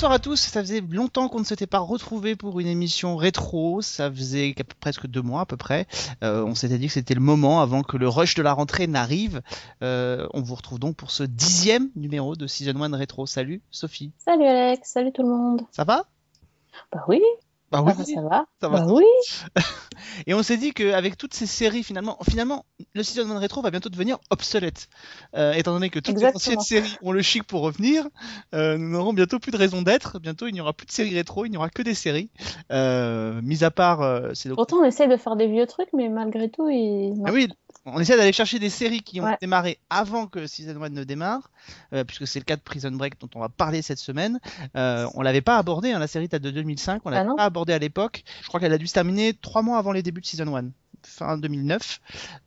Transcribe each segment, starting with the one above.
Bonsoir à tous, ça faisait longtemps qu'on ne s'était pas retrouvé pour une émission rétro, ça faisait presque deux mois à peu près. Euh, on s'était dit que c'était le moment avant que le rush de la rentrée n'arrive. Euh, on vous retrouve donc pour ce dixième numéro de Season 1 Rétro. Salut Sophie. Salut Alex, salut tout le monde. Ça va? Bah oui. Bah oui, Ah, ça va. ça va. Bah oui. Et on s'est dit qu'avec toutes ces séries, finalement, finalement, le Season 1 Rétro va bientôt devenir obsolète. Euh, étant donné que toutes Exactement. les anciennes séries ont le chic pour revenir, euh, nous n'aurons bientôt plus de raison d'être. Bientôt, il n'y aura plus de séries rétro, il n'y aura que des séries. Euh, mis à part, euh, c'est donc Pourtant, on essaie de faire des vieux trucs, mais malgré tout, il... Ah oui, on essaie d'aller chercher des séries qui ont Ouais. démarré avant que Season 1 ne démarre, euh, puisque c'est le cas de Prison Break dont on va parler cette semaine. Euh, on l'avait pas abordé, hein, la série date de 2005, on Ah l'avait pas abordé à l'époque. Je crois qu'elle a dû se terminer trois mois avant les débuts de Season 1, fin 2009.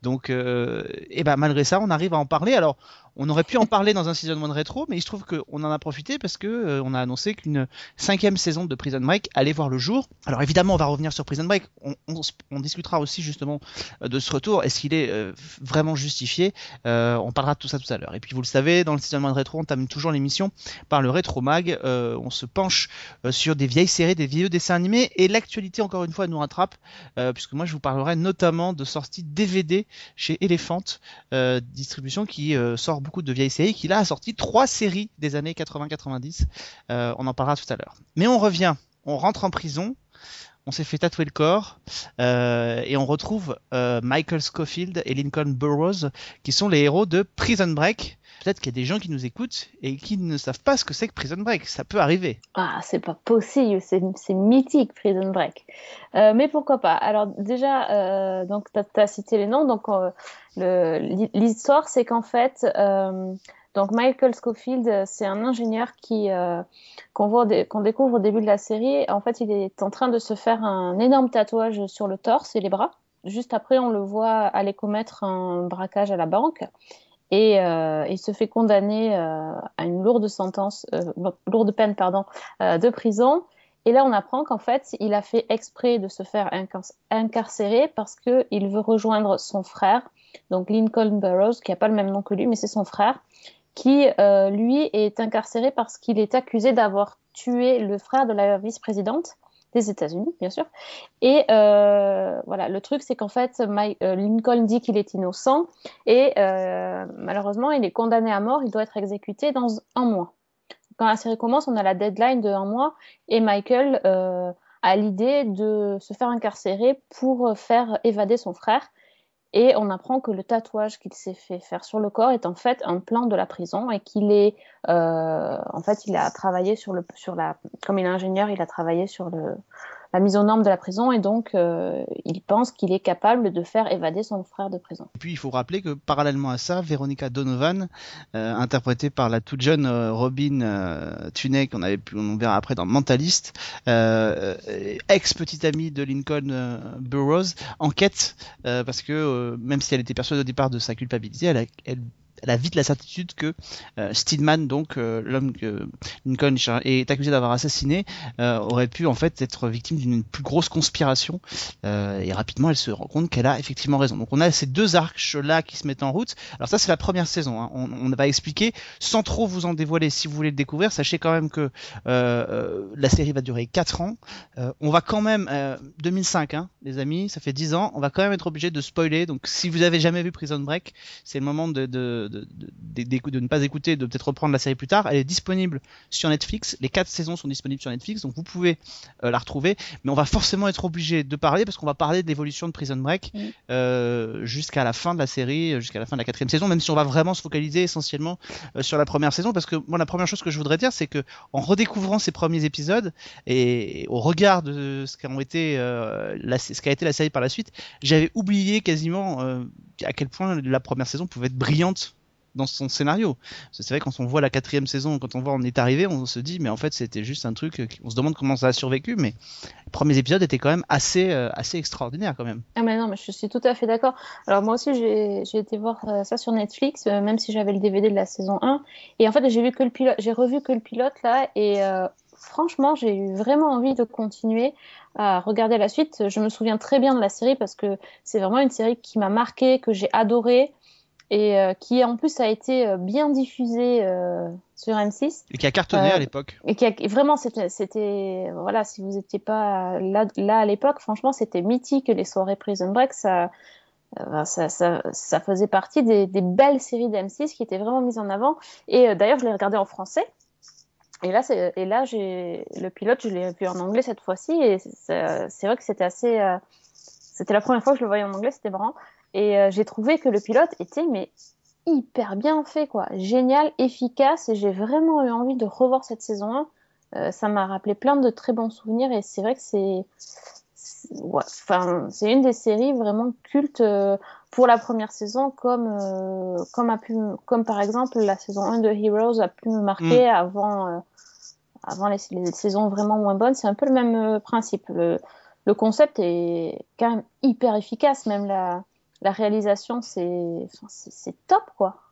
Donc, euh, et ben malgré ça, on arrive à en parler. Alors, on aurait pu en parler dans un Season 1 rétro, mais il se trouve qu'on en a profité parce que euh, on a annoncé qu'une cinquième saison de Prison Break allait voir le jour. Alors évidemment, on va revenir sur Prison Break. On, discutera aussi justement euh, de ce retour. Est-ce qu'il est euh, vraiment justifié? On parlera de tout ça tout à l'heure. Et puis vous le savez, dans le Season 1 rétro, on termine toujours l'émission par le rétro mag. On se penche sur des vieilles séries, des vieux dessins animés, et l'actualité encore une fois nous rattrape, puisque moi je vous parlerai notamment de sorties DVD chez Elephant distribution qui sort beaucoup de vieilles séries, qui là a sorti trois séries des années 80-90. Euh, on en parlera tout à l'heure. Mais on revient, on rentre en prison, on s'est fait tatouer le corps euh, et on retrouve euh, Michael Scofield et Lincoln Burrows qui sont les héros de Prison Break. Peut-être qu'il y a des gens qui nous écoutent et qui ne savent pas ce que c'est que Prison Break. Ça peut arriver. Ah, c'est pas possible, c'est mythique Prison Break. Euh, mais pourquoi pas? Alors déjà, euh, donc t'as as cité les noms. Donc euh, l'histoire, c'est qu'en fait, donc Michael Scofield, c'est un ingénieur qui qu'on découvre au début de la série. En fait, il est en train de se faire un énorme tatouage sur le torse et les bras. Juste après, on le voit aller commettre un braquage à la banque. Et euh, il se fait condamner euh, à une lourde sentence, euh, lourde peine, pardon, euh, de prison. Et là, on apprend qu'en fait, il a fait exprès de se faire incar- incarcérer parce que il veut rejoindre son frère, donc Lincoln Burrows, qui a pas le même nom que lui, mais c'est son frère, qui euh, lui est incarcéré parce qu'il est accusé d'avoir tué le frère de la vice-présidente des États-Unis, bien sûr. Et euh, voilà, le truc, c'est qu'en fait, euh, Lincoln dit qu'il est innocent et euh, malheureusement, il est condamné à mort. Il doit être exécuté dans un mois. Quand la série commence, on a la deadline de un mois et Michael euh, a l'idée de se faire incarcérer pour faire évader son frère. Et on apprend que le tatouage qu'il s'est fait faire sur le corps est en fait un plan de la prison et qu'il est, euh, en fait, il a travaillé sur le, sur la, comme il est ingénieur, il a travaillé sur le, la mise aux normes de la prison et donc euh, il pense qu'il est capable de faire évader son frère de prison. Et puis il faut rappeler que parallèlement à ça, Veronica Donovan, euh, interprétée par la toute jeune euh, Robin euh, Tunney, qu'on avait pu, on verra après dans Mentalist, ex petite amie de Lincoln Burroughs, enquête parce que même si elle était persuadée au départ de sa culpabilité, elle elle, elle a vite la certitude que euh, Stillman, donc euh, l'homme que Lincoln est accusé d'avoir assassiné, euh, aurait pu en fait être victime d'une plus grosse conspiration. Et rapidement, elle se rend compte qu'elle a effectivement raison. Donc on a ces deux arcs là qui se mettent en route. Alors ça, c'est la première saison. hein. On, va expliquer sans trop vous en dévoiler. Si vous voulez le découvrir, sachez quand même que la série va durer 4 ans. On va quand même euh, 2005, hein, les amis, ça fait 10 ans. On va quand même être obligé de spoiler. Donc si vous avez jamais vu Prison Break, c'est le moment de, de, de, d'écou- de ne pas écouter, de peut-être reprendre la série plus tard. Elle est disponible sur Netflix. Les quatre saisons sont disponibles sur Netflix, donc vous pouvez euh, la retrouver. Mais on va forcément être obligé de parler parce qu'on va parler de l'évolution de Prison Break Mm. euh, jusqu'à la fin de la série, jusqu'à la fin de la quatrième saison, même si on va vraiment se focaliser essentiellement euh, sur la première saison. Parce que moi, la première chose que je voudrais dire, c'est que en redécouvrant ces premiers épisodes et au regard de ce qu'ont été la, ce qu'a été la série par la suite, j'avais oublié quasiment à quel point la première saison pouvait être brillante dans son scénario. C'est vrai quand on voit la quatrième saison, quand on voit on est arrivé, on se dit mais en fait c'était juste un truc, euh, on se demande comment ça a survécu, mais les premiers épisodes étaient quand même assez euh, assez extraordinaires quand même. Ah mais non, je suis tout à fait d'accord. Alors moi aussi, j'ai été voir euh, ça sur Netflix, même si j'avais le DVD de la saison 1. Et en fait, j'ai vu que le pilote, j'ai revu que le pilote là, et franchement, j'ai eu vraiment envie de continuer à regarder la suite. Je me souviens très bien de la série parce que c'est vraiment une série qui m'a marqué, que j'ai adoré. Et qui en plus a été bien diffusé sur M6 et qui a cartonné à l'époque et qui a, vraiment c'était voilà si vous étiez pas là là à l'époque franchement c'était mythique les soirées Prison Break ça ça, ça, ça, faisait partie des, des belles séries d'M6 qui étaient vraiment mises en avant. Et d'ailleurs, je l'ai regardé en français. Et là, et là j'ai le pilote, je l'ai vu en anglais cette fois-ci, et c'est vrai que c'était assez. Euh, c'était la première fois que je le voyais en anglais, c'était marrant. Et euh, j'ai trouvé que le pilote était mais hyper bien fait, quoi, génial, efficace, et j'ai vraiment eu envie de revoir cette saison 1. Euh, ça m'a rappelé plein de très bons souvenirs, et c'est vrai que c'est enfin, c'est une des séries vraiment cultes euh, pour la première saison, comme, comme, a pu, comme par exemple la saison 1 de Heroes a pu me marquer mm. avant, avant les, saisons vraiment moins bonnes. C'est un peu le même principe. Le, le, concept est quand même hyper efficace, même la, la réalisation, c'est top, quoi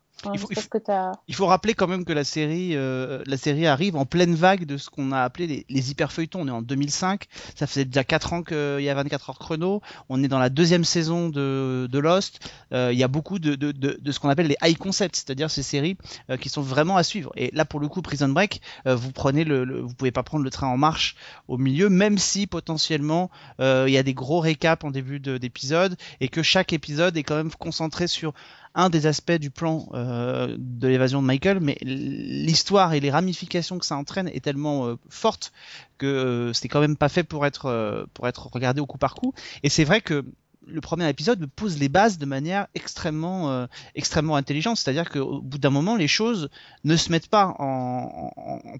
il, faut, rappeler quand même que la série, euh, la série arrive en pleine vague de ce qu'on a appelé les, les hyper feuilletons. On est en 2005, ça faisait déjà 4 ans qu'il y a 24 heures chrono. On est dans la deuxième saison de, de Lost. Euh, il y a beaucoup de, de, de, de ce qu'on appelle les high concepts, c'est-à-dire ces séries euh, qui sont vraiment à suivre. Et là, pour le coup, Prison Break, vous prenez le, vous pouvez pas prendre le train en marche au milieu, même si potentiellement il y a des gros récaps en début d'épisode et que chaque épisode est quand même concentré sur un des aspects du plan euh, de l'évasion de Michael, mais l'histoire et les ramifications que ça entraîne est tellement euh, forte que euh, c'était quand même pas fait pour être pour être regardé au coup par coup. Et c'est vrai que le premier épisode pose les bases de manière extrêmement, euh, extrêmement intelligente. C'est-à-dire qu'au bout d'un moment, les choses ne se mettent pas en,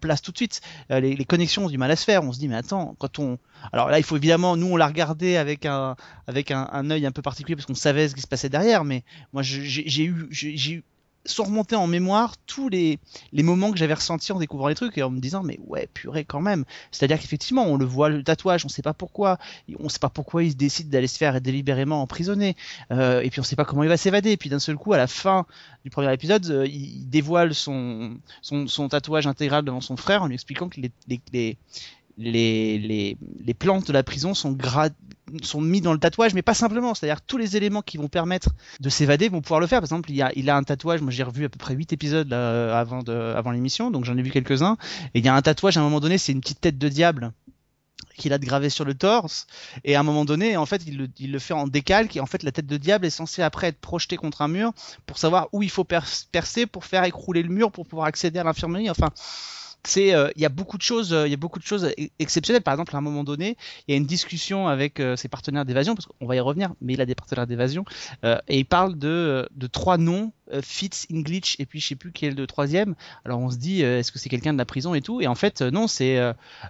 place tout de suite. Euh, les, les, connexions ont du mal à se faire. On se dit, mais attends, quand on. Alors là, il faut évidemment, nous, on l'a regardé avec un, avec un, un œil un peu particulier parce qu'on savait ce qui se passait derrière. Mais moi, j'ai eu, j'ai eu sont remontés en mémoire tous les, les moments que j'avais ressentis en découvrant les trucs et en me disant mais ouais purée quand même. C'est à dire qu'effectivement on le voit le tatouage on sait pas pourquoi. On sait pas pourquoi il décide d'aller se faire délibérément emprisonner. Euh, et puis on sait pas comment il va s'évader. Et puis d'un seul coup à la fin du premier épisode euh, il dévoile son, son, son tatouage intégral devant son frère en lui expliquant que les, les, les les, les, les, plantes de la prison sont, sont mis dans le tatouage, mais pas simplement. C'est-à-dire tous les éléments qui vont permettre de s'évader vont pouvoir le faire. Par exemple, il, y a, il a un tatouage, moi j'ai revu à peu près 8 épisodes avant, avant l'émission, donc j'en ai vu quelques-uns. Et il y a un tatouage à un moment donné, c'est une petite tête de diable qu'il a de gravé sur le torse et à un moment donné en fait il le, il le, fait en décalque et en fait la tête de diable est censée après être projetée contre un mur pour savoir où il faut percer pour faire écrouler le mur pour pouvoir accéder à l'infirmerie enfin c'est euh, il y a beaucoup de choses euh, il y a beaucoup de choses exceptionnelles. Par exemple à un moment donné il y a une discussion avec euh, ses partenaires d'évasion parce qu'on va y revenir mais il a des partenaires d'évasion et il parle de de trois noms Fitz, English et puis je sais plus qui est le troisième. Alors on se dit est-ce que c'est quelqu'un de la prison et tout? Et en fait non c'est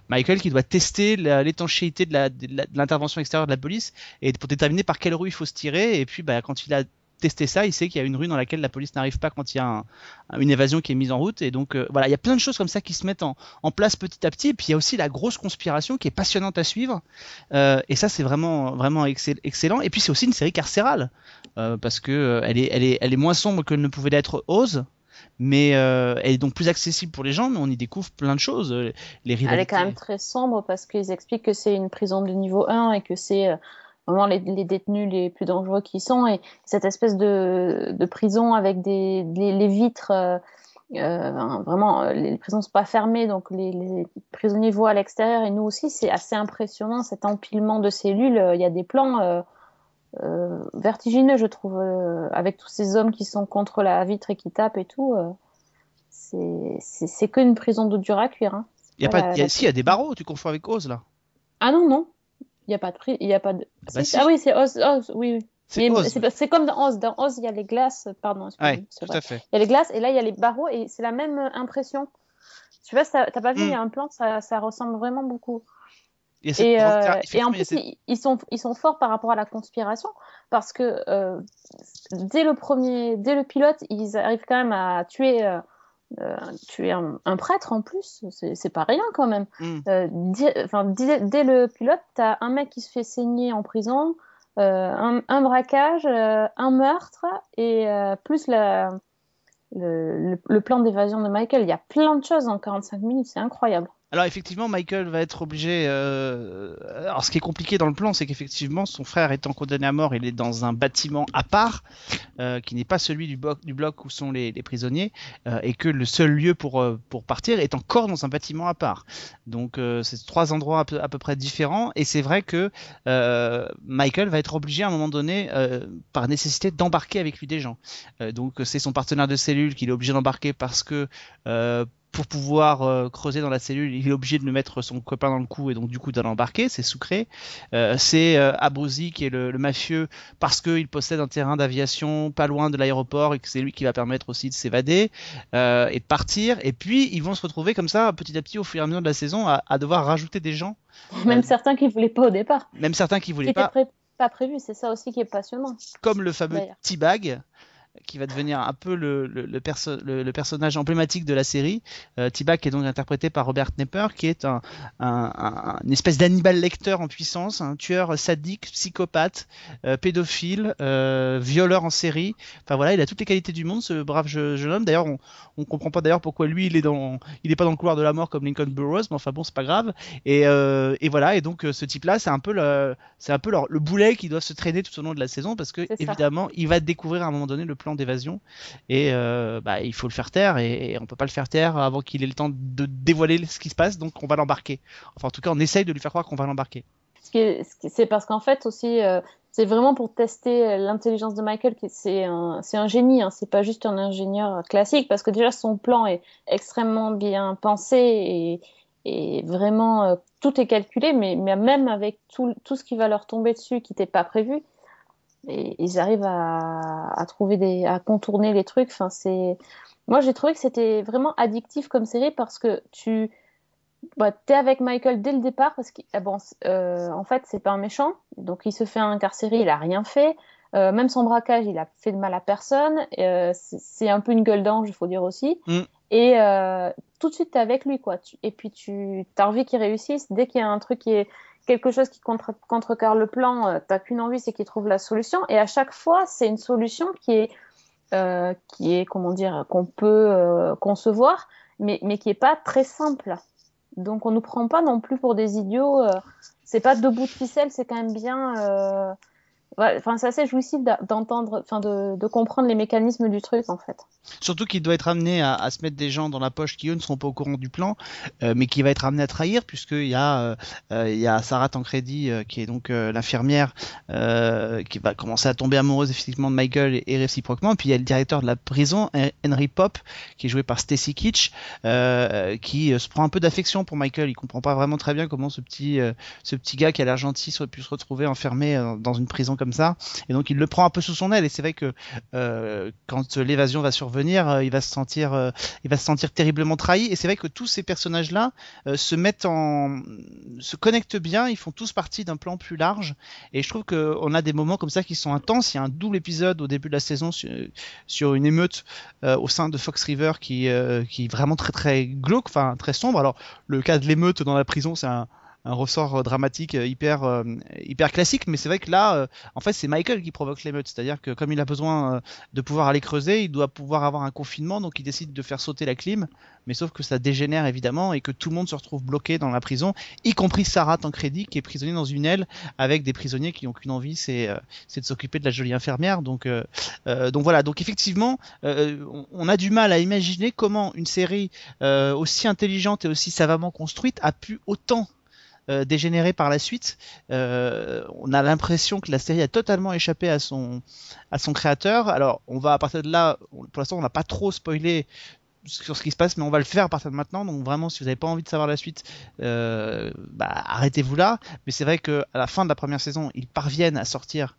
Michael qui doit tester l'étanchéité de l'intervention extérieure de la police et pour déterminer par quelle rue il faut se tirer. Et puis bah, quand il a tester ça, il sait qu'il y a une rue dans laquelle la police n'arrive pas quand il y a une évasion qui est mise en route. Et donc euh, voilà, il y a plein de choses comme ça qui se mettent en, place petit à petit. Et puis il y a aussi la grosse conspiration qui est passionnante à suivre. Euh, et ça, c'est vraiment vraiment excellent. Et puis c'est aussi une série carcérale euh, parce que elle est elle est elle est moins sombre que ne pouvait l'être Oz mais elle est donc plus accessible pour les gens, mais on y découvre plein de choses. Les Elle est quand même très sombre parce qu'ils expliquent que c'est une prison de niveau 1 et que c'est vraiment les, les, détenus les plus dangereux qui sont. Et cette espèce de, de prison avec des les, vitres euh, euh vraiment euh, les prisons sont pas fermées donc les, les prisonniers voient à l'extérieur. Et nous aussi c'est assez impressionnant cet empilement de cellules. Il y a des plans euh, vertigineux je trouve avec tous ces hommes qui sont contre la vitre et qui tapent et tout c'est c'est qu'une prison de dur à cuire hein. il y a pas y a, si il y a des barreaux tu confonds avec Oz là. Ah non non il n'y a pas de prix, il y a pas de. Ah, bah ah oui, c'est Oz, Oz, oui, oui. C'est comme dans Oz. Dans Oz, il y a les glaces, pardon. Ouais, tout à fait. Il y a les glaces et là, il y a les barreaux et c'est la même impression. Tu vois, t'as pas vu, il y a hmm. un plan, ça, ça ressemble vraiment beaucoup. Et, euh, et, en plus, ils, sont, ils sont forts par rapport à la conspiration parce que euh, dès le premier, dès le pilote, ils arrivent quand même à tuer euh, euh, tu es un, prêtre en plus, c'est pas rien quand même. Mm. Euh, dès, le pilote, tu as un mec qui se fait saigner en prison, euh, un, braquage, un meurtre et plus le, le, plan d'évasion de Michael. Il y a plein de choses en 45 minutes, c'est incroyable. Alors effectivement, Michael va être obligé. Euh, alors, ce qui est compliqué dans le plan, c'est qu'effectivement, son frère étant condamné à mort, il est dans un bâtiment à part, euh, qui n'est pas celui du bloc, où sont les, prisonniers, euh, et que le seul lieu pour, euh, pour partir est encore dans un bâtiment à part. Donc, euh, c'est trois endroits à peu, à peu, près différents, et c'est vrai que Michael va être obligé à un moment donné, par nécessité, d'embarquer avec lui des gens. donc, c'est son partenaire de cellule qu'il est obligé d'embarquer parce que pour pouvoir euh, creuser dans la cellule, il est obligé de le mettre son copain dans le cou et donc du coup d'aller l'embarquer, c'est sucré. Euh, c'est euh, qui est le, le mafieux parce qu'il possède un terrain d'aviation pas loin de l'aéroport et que c'est lui qui va permettre aussi de s'évader euh, et de partir. Et puis ils vont se retrouver comme ça petit à petit au fur et à mesure de la saison à, à devoir rajouter des gens. Même certains qui voulaient pas au départ. Même certains qui voulaient pas. Pré pas prévu, c'est ça aussi qui est passionnant. Comme le fameux T-Bag qui va devenir un peu le, le, le, perso le, le personnage emblématique de la série. Euh, T-Bag est donc interprété par Robert Knepper, qui est un, un, un une espèce d'Hannibal Lecter en puissance, un tueur sadique, psychopathe, euh, pédophile, euh, violeur en série. Enfin voilà, il a toutes les qualités du monde, ce brave jeune homme. D'ailleurs, on, on comprend pas d'ailleurs pourquoi lui, il est dans, il est pas dans le couloir de la mort comme Lincoln Burroughs, mais enfin bon, c'est pas grave. Et, euh, et voilà, et donc ce type-là, c'est un peu le, c'est un peu le, le boulet qui doit se traîner tout au long de la saison parce que évidemment, il va découvrir à un moment donné le plan d'évasion. Et euh, bah, il faut le faire taire et, et, on peut pas le faire taire avant qu'il ait le temps de dévoiler ce qui se passe. Donc on va l'embarquer. Enfin en tout cas on essaye de lui faire croire qu'on va l'embarquer. C'est parce qu'en fait aussi euh, c'est vraiment pour tester l'intelligence de Michael c'est un, un génie hein, c'est pas juste un ingénieur classique parce que déjà son plan est extrêmement bien pensé et, vraiment euh, tout est calculé mais, mais même avec tout, tout ce qui va leur tomber dessus qui n'était pas prévu et ils arrivent à, à, trouver des, à contourner les trucs. Enfin, c'est, moi j'ai trouvé que c'était vraiment addictif comme série parce que tu, bah, t'es avec Michael dès le départ parce que, ah bon, euh, en fait c'est pas un méchant, donc il se fait incarcérer, il a rien fait. Euh, même son braquage, il a fait de mal à personne. Euh, c'est un peu une gueule d'ange, il faut dire aussi. Mm. Et tout de suite, t'es avec lui, quoi. Tu, et puis, tu as envie qu'il réussisse. Dès qu'il y a un truc qui est quelque chose qui contre, contrecarre le plan, euh, t'as qu'une envie, c'est qu'il trouve la solution. Et à chaque fois, c'est une solution qui est, euh, qui est, comment dire, qu'on peut euh, concevoir, mais, mais qui est pas très simple. Donc on nous prend pas non plus pour des idiots. Euh, c'est pas deux bouts de ficelle, c'est quand même bien enfin, c'est assez jouissif d'entendre, enfin, de, comprendre les mécanismes du truc, en fait. Surtout qu'il doit être amené à, se mettre des gens dans la poche qui eux ne seront pas au courant du plan, euh, mais qui va être amené à trahir, puisqu'il y a, euh, euh, y a Sarah Tancredi, qui est donc l'infirmière, qui va commencer à tomber amoureuse effectivement de Michael et, et, réciproquement. Puis il y a le directeur de la prison, Henry Pop, qui est joué par Stacy Kitsch, qui se prend un peu d'affection pour Michael. Il comprend pas vraiment très bien comment ce petit, ce petit gars qui a l'air gentil soit pu se retrouver enfermé dans une prison ça. Et donc il le prend un peu sous son aile. Et c'est vrai que euh, quand l'évasion va survenir, euh, il va se sentir, euh, il va se sentir terriblement trahi. Et c'est vrai que tous ces personnages-là se mettent en, se connectent bien. Ils font tous partie d'un plan plus large. Et je trouve qu'on a des moments comme ça qui sont intenses. Il y a un double épisode au début de la saison sur, sur une émeute au sein de Fox River qui, qui est vraiment très très glauque, enfin très sombre. Alors le cas de l'émeute dans la prison, c'est un un ressort euh, dramatique euh, hyper euh, hyper classique mais c'est vrai que là en fait c'est Michael qui provoque l'émeute. C'est-à-dire que comme il a besoin de pouvoir aller creuser il doit pouvoir avoir un confinement donc il décide de faire sauter la clim. Mais sauf que ça dégénère évidemment et que tout le monde se retrouve bloqué dans la prison y compris Sarah Tancredi qui est prisonnier dans une aile avec des prisonniers qui n'ont qu'une envie c'est c'est de s'occuper de la jolie infirmière. Donc euh, donc voilà. Donc effectivement on a du mal à imaginer comment une série aussi intelligente et aussi savamment construite a pu autant euh, dégénéré par la suite. Euh, on a l'impression que la série a totalement échappé à son à son créateur. Alors, on va à partir de là, pour l'instant, on va pas trop spoiler sur ce qui se passe, mais on va le faire à partir de maintenant. Donc vraiment, si vous n'avez pas envie de savoir la suite, euh, bah, arrêtez-vous là. Mais c'est vrai que à la fin de la première saison, ils parviennent à sortir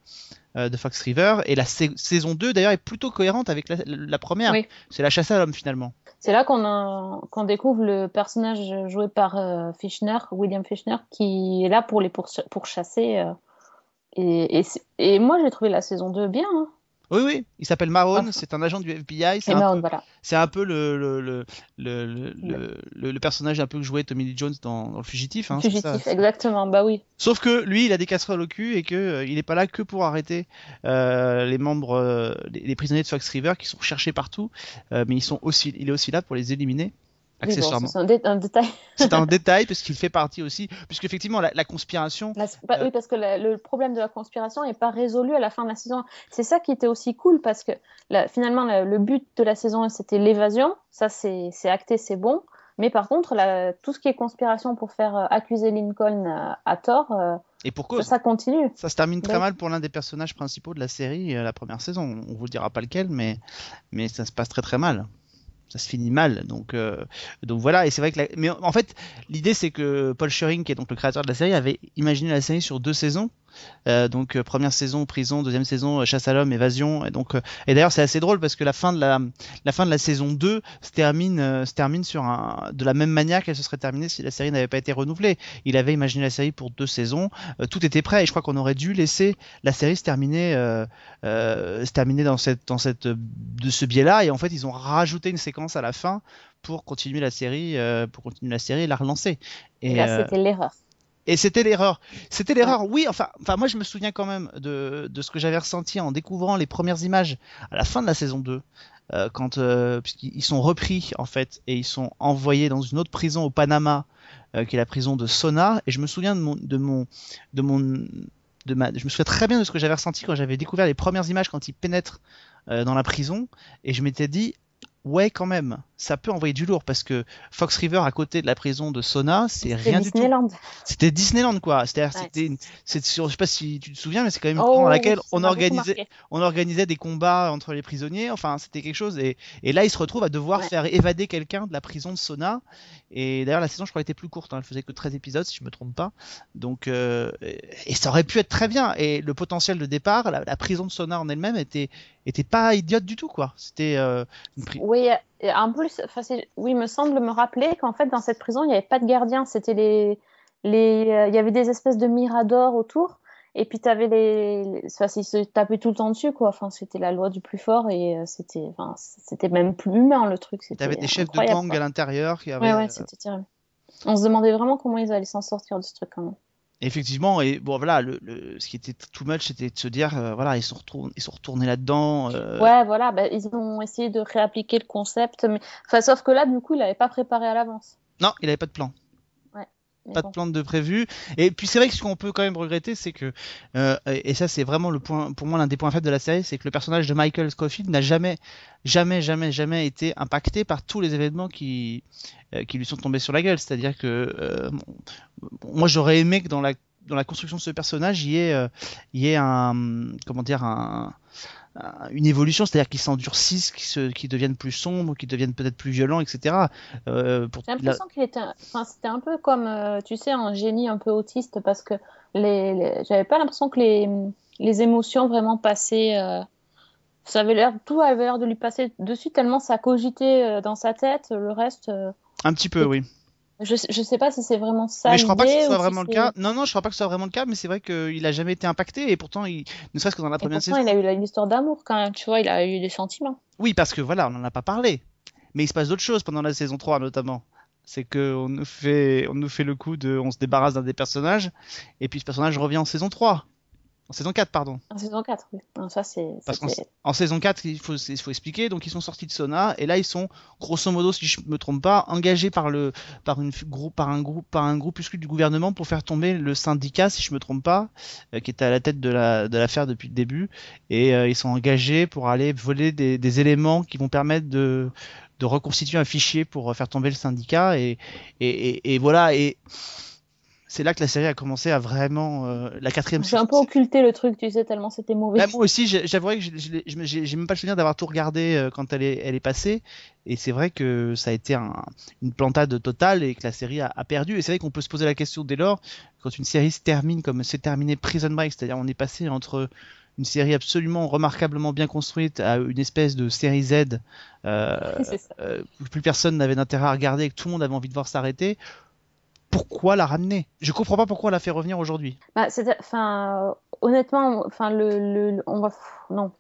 euh, de Fox River et la saison 2 d'ailleurs est plutôt cohérente avec la, la première. Oui. C'est la chasse à l'homme finalement. C'est là qu'on qu découvre le personnage joué par euh, Fischner, William Fischner, qui est là pour les pourchasser. Euh, et, moi, j'ai trouvé la saison 2 bien. Hein. Oui, oui, il s'appelle Marone, ah. c'est un agent du FBI. C'est un, voilà. un peu le, le, le, le, personnage un peu que jouait Tommy Lee Jones dans, dans Le Fugitif. Hein, Fugitif, exactement, bah oui. Sauf que lui, il a des casseroles au cul et que euh, il n'est pas là que pour arrêter euh, les membres, euh, les, les, prisonniers de Fox River qui sont recherchés partout, mais ils sont aussi, il est aussi là pour les éliminer. Accessoirement. c'est un, dé- un détail. C'est un détail parce qu'il fait partie aussi, puisque effectivement la, la conspiration. La- bah, Euh. Oui, parce que la- le problème de la conspiration n'est pas résolu à la fin de la saison. C'est ça qui était aussi cool parce que finalement, le but de la saison 1, c'était l'évasion. Ça, c'est acté, c'est bon. Mais par contre, tout ce qui est conspiration pour faire euh, accuser Lincoln euh, à tort, euh, Et pour ça, cause. ça continue. Ça se termine très Ouais. mal pour l'un des personnages principaux de la série, la première saison. On vous dira pas lequel, mais, mais ça se passe très très mal. Ça se finit mal. Donc, euh, donc voilà. Et c'est vrai que, la- mais en fait, l'idée c'est que Paul Schering, qui est donc le créateur de la série, avait imaginé la série sur deux saisons. Euh, donc euh, première saison prison, deuxième saison euh, chasse à l'homme, évasion. Et donc, et d'ailleurs c'est assez drôle parce que la fin de la, la fin de la saison 2 se termine, se termine sur un, de la même manière qu'elle se serait terminée si la série n'avait pas été renouvelée. Il avait imaginé la série pour deux saisons, tout était prêt et je crois qu'on aurait dû laisser la série se terminer, se terminer dans cette, dans cette, de ce biais-là et en fait ils ont rajouté une séquence à la fin pour continuer la série, euh, pour continuer la série et la relancer. Et là, euh, c'était l'erreur. Et c'était l'erreur. C'était l'erreur, oui. Enfin, enfin, moi, je me souviens quand même de, de ce que j'avais ressenti en découvrant les premières images à la fin de la saison 2. euh, quand euh, puisqu'ils sont repris en fait et ils sont envoyés dans une autre prison au Panama euh, qui est la prison de Sona et je me souviens de mon de mon de mon de ma je me souviens très bien de ce que j'avais ressenti quand j'avais découvert les premières images quand ils pénètrent euh, dans la prison et je m'étais dit ouais quand même ça peut envoyer du lourd parce que Fox River à côté de la prison de Sona c'est rien du tout Disneyland. c'était Disneyland quoi. C'est-à-dire Ouais. c'était une, c'est sur, je sais pas si tu te souviens, mais c'est quand même une Oh, dans laquelle on organisait, on organisait des combats entre les prisonniers. Enfin, c'était quelque chose. Et, et là, il se retrouve à devoir Ouais. faire évader quelqu'un de la prison de Sona. Et d'ailleurs, la saison, je crois, était plus courte. Hein. Elle faisait que 13 épisodes, si je me trompe pas. Donc, euh, et ça aurait pu être très bien. Et le potentiel de départ, la, la prison de Sona en elle-même était, était pas idiote du tout, quoi. C'était euh, une Oui, en plus, oui, il me semble me rappeler qu'en fait, dans cette prison, il n'y avait pas de gardien. C'était les, les, euh, il y avait des espèces de miradors autour. Et puis, tu avais les, les- enfin, ils se tapaient tout le temps dessus, quoi. Enfin, c'était la loi du plus fort et euh, c'était, enfin, c'était même plus humain, le truc. C'était T'avais des chefs de gang quoi. à l'intérieur qui avaient. Ouais, ouais, c'était terrible. On se demandait vraiment comment ils allaient s'en sortir de ce truc, quand même. Effectivement, et bon voilà, le, le- ce qui était too much, c'était de se dire, euh, voilà, ils sont retournés, ils sont retournés là-dedans. euh, Ouais, voilà, bah, ils ont essayé de réappliquer le concept, mais, enfin, sauf que là, du coup, il n'avait pas préparé à l'avance. Non, il avait pas de plan, pas de plan de prévu. Et puis c'est vrai que ce qu'on peut quand même regretter, c'est que, euh, et ça c'est vraiment le point, pour moi l'un des points faibles de la série, c'est que le personnage de Michael Scofield n'a jamais, jamais, jamais, jamais été impacté par tous les événements qui, euh, qui lui sont tombés sur la gueule. C'est-à-dire que euh, moi j'aurais aimé que dans la dans la construction de ce personnage, il y ait, euh, il y ait un, comment dire, un, un- une évolution, c'est-à-dire qu'ils s'endurcissent, qu'ils qu'ils deviennent plus sombres, qu'ils deviennent peut-être plus violents, etc. Euh, pour, J'ai l'impression qu'il était, enfin, c'était un peu comme, euh, tu sais, un génie un peu autiste parce que les, les- j'avais pas l'impression que les, les émotions vraiment passaient. euh, Ça avait l'air, tout avait l'air de lui passer dessus tellement ça cogitait dans sa tête. Le reste, un petit peu, oui. Je, je sais pas si c'est vraiment ça. Mais je crois pas que ce soit si vraiment le cas. Non, non, je crois pas que ce soit vraiment le cas, mais c'est vrai qu'il a jamais été impacté et pourtant, il, ne serait-ce que dans la première pourtant, saison. il a eu une histoire d'amour quand même, tu vois, il a eu des sentiments. Oui, parce que voilà, on n'en a pas parlé. Mais il se passe d'autres choses pendant la saison 3 notamment. C'est que on nous fait, on nous fait le coup de, on se débarrasse d'un des personnages et puis ce personnage revient en saison 3. En saison 4, pardon. En saison 4, oui. Non, ça, c'est. Parce qu'en en saison 4, il faut, il faut expliquer, donc ils sont sortis de Sona, et là ils sont, grosso modo, si je me trompe pas, engagés par, le, par, une, par, un, groupe, par un groupuscule du gouvernement pour faire tomber le syndicat, si je me trompe pas, euh, qui était à la tête de la- de l'affaire depuis le début, et euh, ils sont engagés pour aller voler des, des éléments qui vont permettre de, de reconstituer un fichier pour euh, faire tomber le syndicat, et, et, et, et voilà, et c'est là que la série a commencé à vraiment... euh, la quatrième J'ai un peu occulté le truc, tu sais, tellement c'était mauvais. bah, moi aussi, j'avouerais que j'ai même pas le souvenir d'avoir tout regardé euh, quand elle est, elle est passée. Et c'est vrai que ça a été un- une plantade totale et que la série a, a perdu. Et c'est vrai qu'on peut se poser la question dès lors, quand une série se termine comme s'est terminé Prison Break, c'est-à-dire on est passé entre une série absolument remarquablement bien construite à une espèce de série Z euh, ça. euh, plus personne n'avait d'intérêt à regarder et que tout le monde avait envie de voir s'arrêter. Pourquoi la ramener? Je comprends pas pourquoi la fait revenir aujourd'hui. Bah, enfin, euh, honnêtement, enfin, le, le- on va, non,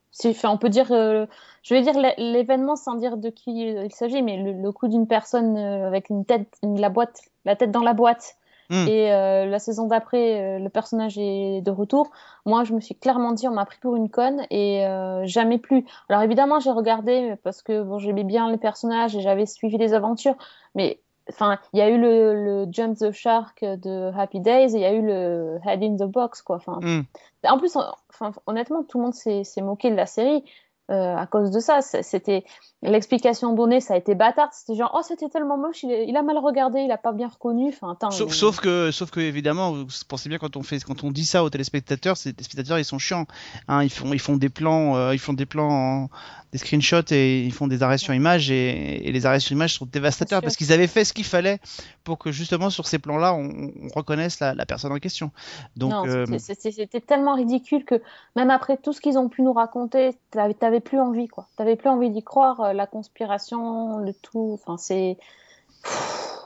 on peut dire, euh, je vais dire l'é- l'événement sans dire de qui il s'agit, mais le, le coup d'une personne euh, avec une tête, une- la boîte, la tête dans la boîte, mm. et la saison d'après, le personnage est de retour, moi, je me suis clairement dit, on m'a pris pour une conne et jamais plus. Alors évidemment, j'ai regardé parce que bon, j'aimais bien les personnages et j'avais suivi les aventures, mais enfin, il y a eu le, le, Jump the Shark de Happy Days et il y a eu le Head in the Box, quoi. Enfin, mm. En plus, enfin, honnêtement, tout le monde s'est moqué de la série. Euh, à cause de ça. C'était l'explication donnée, ça a été bâtard. C'était genre, oh, c'était tellement moche, il, a mal regardé, il a pas bien reconnu. Enfin, sauf, sauf, que, sauf que évidemment, vous pensez bien quand on fait, quand on dit ça aux téléspectateurs, les téléspectateurs ils sont chiants. Hein, ils font, ils font des plans, euh, ils font des plans, des screenshots et ils font des arrêts sur image et, les arrêts sur image sont dévastateurs parce qu'ils avaient fait ce qu'il fallait pour que justement sur ces plans-là on, reconnaisse la, personne en question. Donc euh, c'était tellement ridicule que même après tout ce qu'ils ont pu nous raconter, t'avais plus envie quoi. T'avais plus envie d'y croire, euh, la conspiration, le tout. Enfin c'est.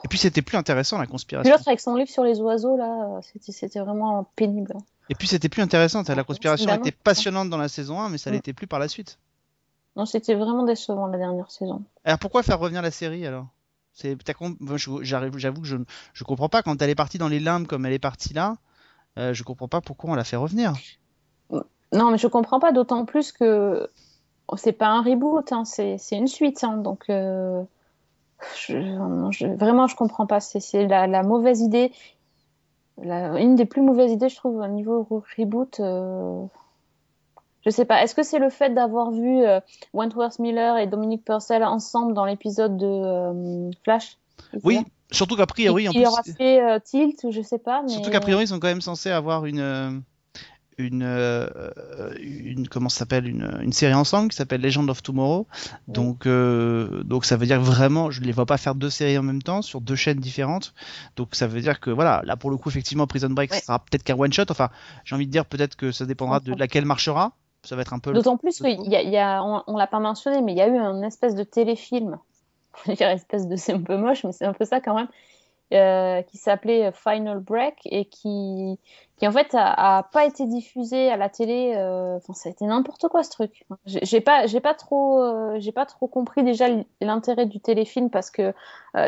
Et puis c'était plus intéressant la conspiration. l'autre avec son livre sur les oiseaux là, c'était vraiment pénible. Et puis c'était plus intéressant. La conspiration était passionnante dans la saison 1, mais ça l'était plus par la suite. Non, c'était vraiment décevant la dernière saison. Alors pourquoi faire revenir la série alors? C'est, j'avoue que je, je comprends pas quand elle est partie dans les limbes comme elle est partie là. Euh, je comprends pas pourquoi on la fait revenir. Non, mais je comprends pas, d'autant plus que c'est pas un reboot, hein, c'est une suite. Hein, donc, euh, je, vraiment, je comprends pas. C'est la, mauvaise idée. une des plus mauvaises idées, je trouve, au niveau reboot. Euh, je sais pas. Est-ce que c'est le fait d'avoir vu euh, Wentworth Miller et Dominique Purcell ensemble dans l'épisode de Flash? Oui, surtout qu'a priori. en plus... aura fait Tilt je sais pas. Surtout qu'a priori, ils sont quand même censés avoir une une, euh, une comment s'appelle une, une, série ensemble qui s'appelle Legend of Tomorrow. Donc euh, donc ça veut dire vraiment je ne les vois pas faire deux séries en même temps sur deux chaînes différentes. Donc ça veut dire que voilà, là pour le coup effectivement Prison Break ce sera peut-être qu'un one shot. Enfin, j'ai envie de dire peut-être que ça dépendra de laquelle marchera. Ça va être un peu D'autant plus qu'il y a, y a on, on l'a pas mentionné mais il y a eu un espèce de téléfilm. Dire espèce de c'est un peu moche mais c'est un peu ça quand même euh, qui s'appelait Final Break et qui, qui en fait a, pas été diffusé à la télé. Euh, enfin, ça a été n'importe quoi ce truc. J'ai pas, j'ai pas trop, euh, j'ai pas trop compris déjà l'intérêt du téléfilm parce que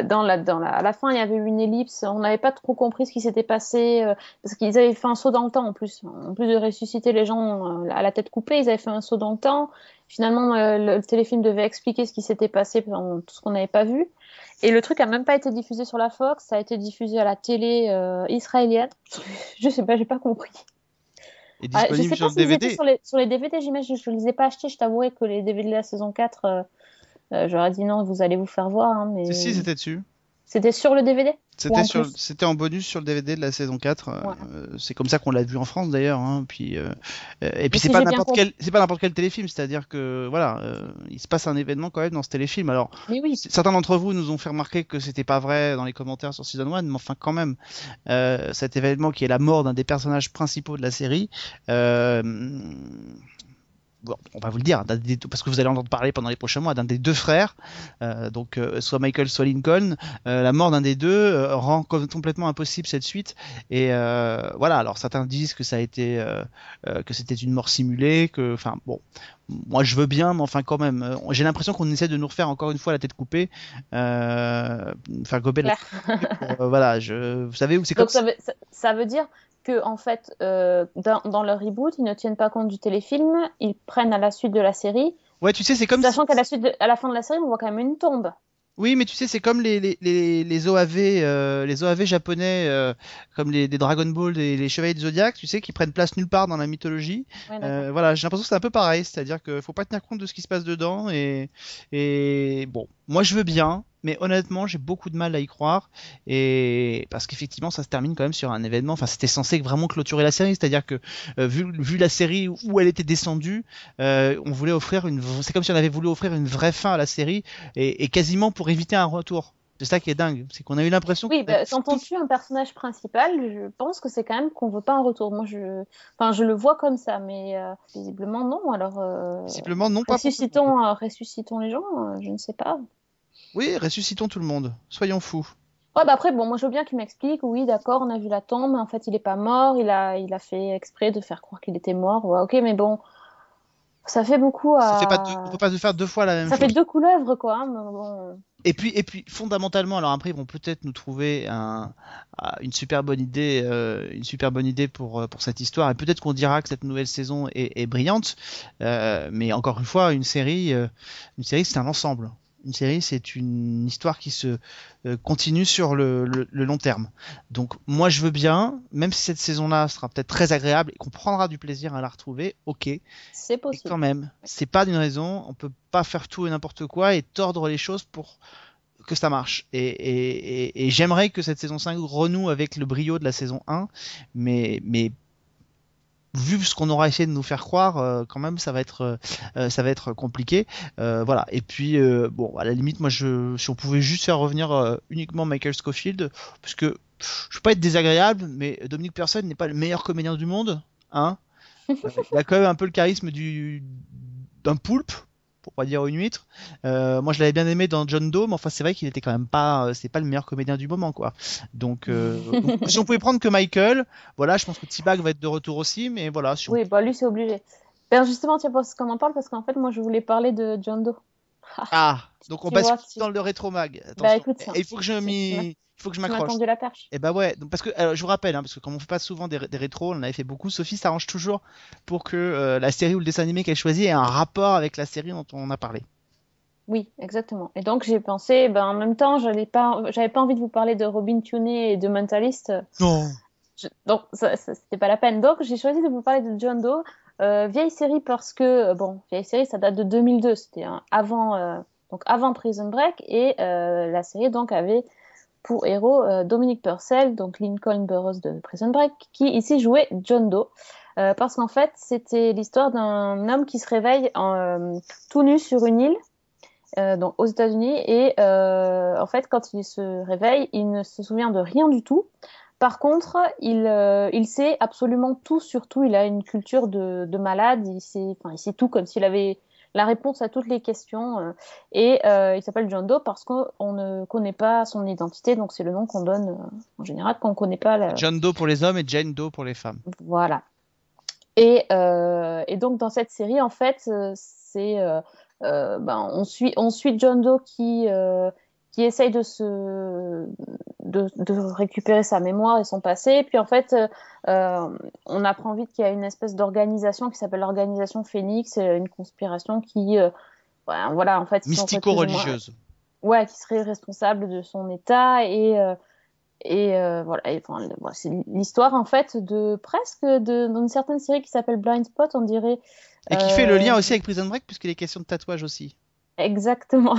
dans la, dans la, à la fin il y avait eu une ellipse. On n'avait pas trop compris ce qui s'était passé parce qu'ils avaient fait un saut dans le temps en plus. En plus de ressusciter les gens à la tête coupée, ils avaient fait un saut dans le temps. Finalement, le, le téléfilm devait expliquer ce qui s'était passé tout ce qu'on n'avait pas vu. Et le truc a même pas été diffusé sur la Fox, ça a été diffusé à la télé euh, israélienne. je sais pas, j'ai pas compris. Et ah, disponible sur le DVD sur les, sur les DVD, j'imagine, je ne les ai pas achetés. Je t'avouerai que les DVD de la saison 4, euh, euh, j'aurais dit non, vous allez vous faire voir. Hein, mais... Si, si, c'était dessus. C'était sur le DVD C'était sur, c'était en bonus sur le DVD de la saison 4. Euh, c'est comme ça qu'on l'a vu en France d'ailleurs. Hein, puis euh, et puis c'est pas n'importe quel, c'est pas n'importe quel téléfilm. C'est-à-dire que voilà, euh, il se passe un événement quand même dans ce téléfilm. Alors oui. certains d'entre vous nous ont fait remarquer que c'était pas vrai dans les commentaires sur Season 1, mais enfin quand même, cet événement qui est la mort d'un des personnages principaux de la série on va vous le dire, parce que vous allez entendre parler pendant les prochains mois d'un des deux frères, euh, donc euh, soit Michael, soit Lincoln. Euh, la mort d'un des deux rend complètement impossible cette suite. Et voilà, alors certains disent que ça a été, que c'était une mort simulée, que, enfin bon, moi je veux bien, mais enfin quand même, j'ai l'impression qu'on essaie de nous refaire encore une fois la tête coupée, faire gober la. voilà, je, vous savez où c'est comme ça. ça veut dire que en fait, euh, dans, dans, leur reboot, ils ne tiennent pas compte du téléfilm, ils prennent à la suite de la série. Ouais, tu sais, c'est comme. Sachant qu'à la suite, à la fin de la série, on voit quand même une tombe. Oui, mais tu sais, c'est comme les, les, les, les OAV, euh, les OAV japonais, euh, comme les, Dragon Ball et les Chevaliers du Zodiac, tu sais, qui prennent place nulle part dans la mythologie. euh, voilà, j'ai l'impression que c'est un peu pareil, c'est-à-dire qu'il faut pas tenir compte de ce qui se passe dedans et, et bon, moi je veux bien, mais honnêtement, j'ai beaucoup de mal à y croire et parce qu'effectivement, ça se termine quand même sur un événement. Enfin, c'était censé vraiment clôturer la série, c'est-à-dire que euh, vu, vu la série où elle était descendue, euh, on voulait offrir une. C'est comme si on avait voulu offrir une vraie fin à la série et, et quasiment pour éviter un retour. C'est ça qui est dingue, c'est qu'on a eu l'impression. Oui, bah, quand on tue un personnage principal, je pense que c'est quand même qu'on veut pas un retour. Moi, je, enfin, je le vois comme ça, mais euh, visiblement non. Alors, euh... visiblement non pas. Ressuscitons, euh, ressuscitons les gens. je ne sais pas. Oui, ressuscitons tout le monde. Soyons fous. Ouais, bah après, bon, moi je veux bien qu'il m'explique. Oui, d'accord, on a vu la tombe, mais en fait, il est pas mort. Il a, il a fait exprès de faire croire qu'il était mort. Ouais, ok, mais bon. Ça fait beaucoup à. Ça fait pas deux, faut pas faire deux fois la même ça chose. fait deux couleuvres, quoi. hein, mais bon. Et puis, et puis, fondamentalement, alors après, ils vont peut-être nous trouver un, une super bonne idée, euh, une super bonne idée pour pour cette histoire. Et peut-être qu'on dira que cette nouvelle saison est, est brillante. Euh, mais encore une fois, une série, euh, une série, c'est un ensemble. Une série, c'est une histoire qui se euh, continue sur le, le, le, long terme. Donc, moi, je veux bien, même si cette saison-là sera peut-être très agréable et qu'on prendra du plaisir à la retrouver, ok. C'est possible. Quand même, c'est pas d'une raison. On peut pas faire tout et n'importe quoi et tordre les choses pour que ça marche. Et, et, et, et j'aimerais que cette saison 5 renoue avec le brio de la saison 1, mais, mais vu ce qu'on aura essayé de nous faire croire, euh, quand même, ça va être, euh, ça va être compliqué. Euh, voilà. Et puis, euh, bon, à la limite, moi, je, si on pouvait juste faire revenir euh, uniquement Michael Scofield, parce que je veux pas être désagréable, mais Dominique Persson n'est pas le meilleur comédien du monde, hein. Euh, il a quand même un peu le charisme du d'un poulpe pour pas dire une huître. Euh, moi, je l'avais bien aimé dans John Doe, mais enfin, c'est vrai qu'il était quand même pas, euh, c'est pas le meilleur comédien du moment, quoi. Donc, euh, donc, si on pouvait prendre que Michael, voilà, je pense que T-Bag va être de retour aussi, mais voilà. Si on... Oui, bah lui, c'est obligé. Ben justement, tu vois qu'on en parle parce qu'en fait, moi, je voulais parler de John Doe. ah, donc on vois, dans le rétro mag. Bah, écoute, il faut que je m'y, faut que je m'accroche. la perche. Et bah ouais, donc parce que alors, je vous rappelle, hein, parce que comme on fait pas souvent des, des rétros, on en avait fait beaucoup. Sophie s'arrange toujours pour que euh, la série ou le dessin animé qu'elle choisit ait un rapport avec la série dont on a parlé. Oui, exactement. Et donc, j'ai pensé, ben, en même temps, j'avais pas, j'avais pas envie de vous parler de Robin Tunney et de Mentalist. Non. Je- donc, ça, ça- c'était pas la peine. Donc, j'ai choisi de vous parler de John Doe. Euh, vieille série parce que, euh, bon, vieille série, ça date de 2002. C'était hein, avant, euh, donc avant Prison Break. Et euh, la série, donc, avait pour héros euh, Dominic Purcell, donc Lincoln Burroughs de Prison Break, qui ici jouait John Doe. Euh, parce qu'en fait, c'était l'histoire d'un homme qui se réveille euh, tout nu sur une île donc aux États-Unis et en fait quand il se réveille, il ne se souvient de rien du tout. Par contre, il, il sait absolument tout sur tout. Il a une culture de, de malade. Il sait, il sait tout comme s'il avait la réponse à toutes les questions. euh, et euh, il s'appelle John Doe parce qu'on ne connaît pas son identité. Donc c'est le nom qu'on donne euh, en général quand on connaît pas la, John Doe pour les hommes et Jane Doe pour les femmes. voilà. Et, et donc dans cette série, en fait, c'est ben, on suit on suit John Doe qui qui essaye de se de, de récupérer sa mémoire et son passé. Et puis en fait, euh, euh, on apprend vite qu'il y a une espèce d'organisation qui s'appelle l'organisation Phoenix, une conspiration qui euh, ouais, voilà en fait Mystico-religieuse. ouais, qui serait responsable de son état et euh, et voilà, enfin, c'est l'histoire en fait de presque de d'une certaine série qui s'appelle Blind Spot, on dirait. Et qui fait le lien aussi avec Prison Break puisqu'il est question de tatouage aussi. Exactement.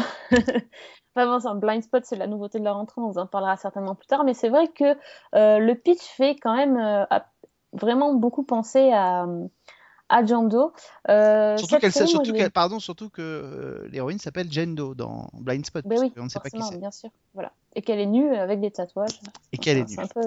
Bon, c'est un blind spot, c'est la nouveauté de la rentrée, on vous en parlera certainement plus tard, mais c'est vrai que euh, le pitch fait quand même euh, vraiment beaucoup penser à, à John Doe. Euh, Surtout qu'elle, surtout pardon, surtout que l'héroïne s'appelle Jane Doe dans Blind Spot. Ben oui, qu'on ne sait pas qui c'est. bien sûr. Voilà. Et qu'elle est nue avec des tatouages. Et qu'elle est nue. un peu,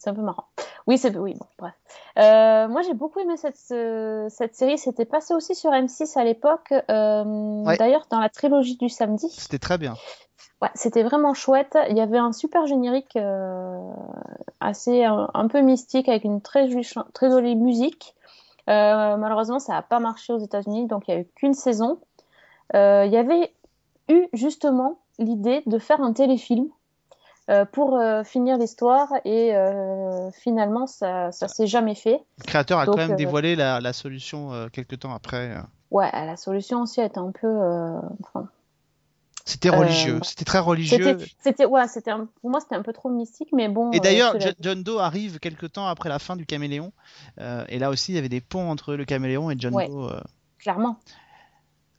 c'est un peu marrant. Oui, c'est oui, bon, bref. Euh, moi, j'ai beaucoup aimé cette cette série. C'était passé aussi sur M6 à l'époque. euh, Ouais. D'ailleurs, dans la trilogie du samedi. C'était très bien. Ouais, c'était vraiment chouette. Il y avait un super générique euh, assez un, un peu mystique avec une très très jolie musique. Malheureusement, ça n'a pas marché aux États-Unis, donc il n'y a eu qu'une saison. Il y avait eu justement l'idée de faire un téléfilm euh, pour euh, finir l'histoire et euh, finalement, ça, ça s'est jamais fait. Le créateur a Donc, quand même dévoilé la, la solution quelques temps après. Ouais, la solution aussi était un peu. enfin, C'était religieux. C'était très religieux. c'était, ouais, c'était pour moi, c'était un peu trop mystique, mais bon. Et d'ailleurs, John Doe arrive quelques temps après la fin du Caméléon. Et là aussi, il y avait des ponts entre le Caméléon et John Ouais. Doe. clairement.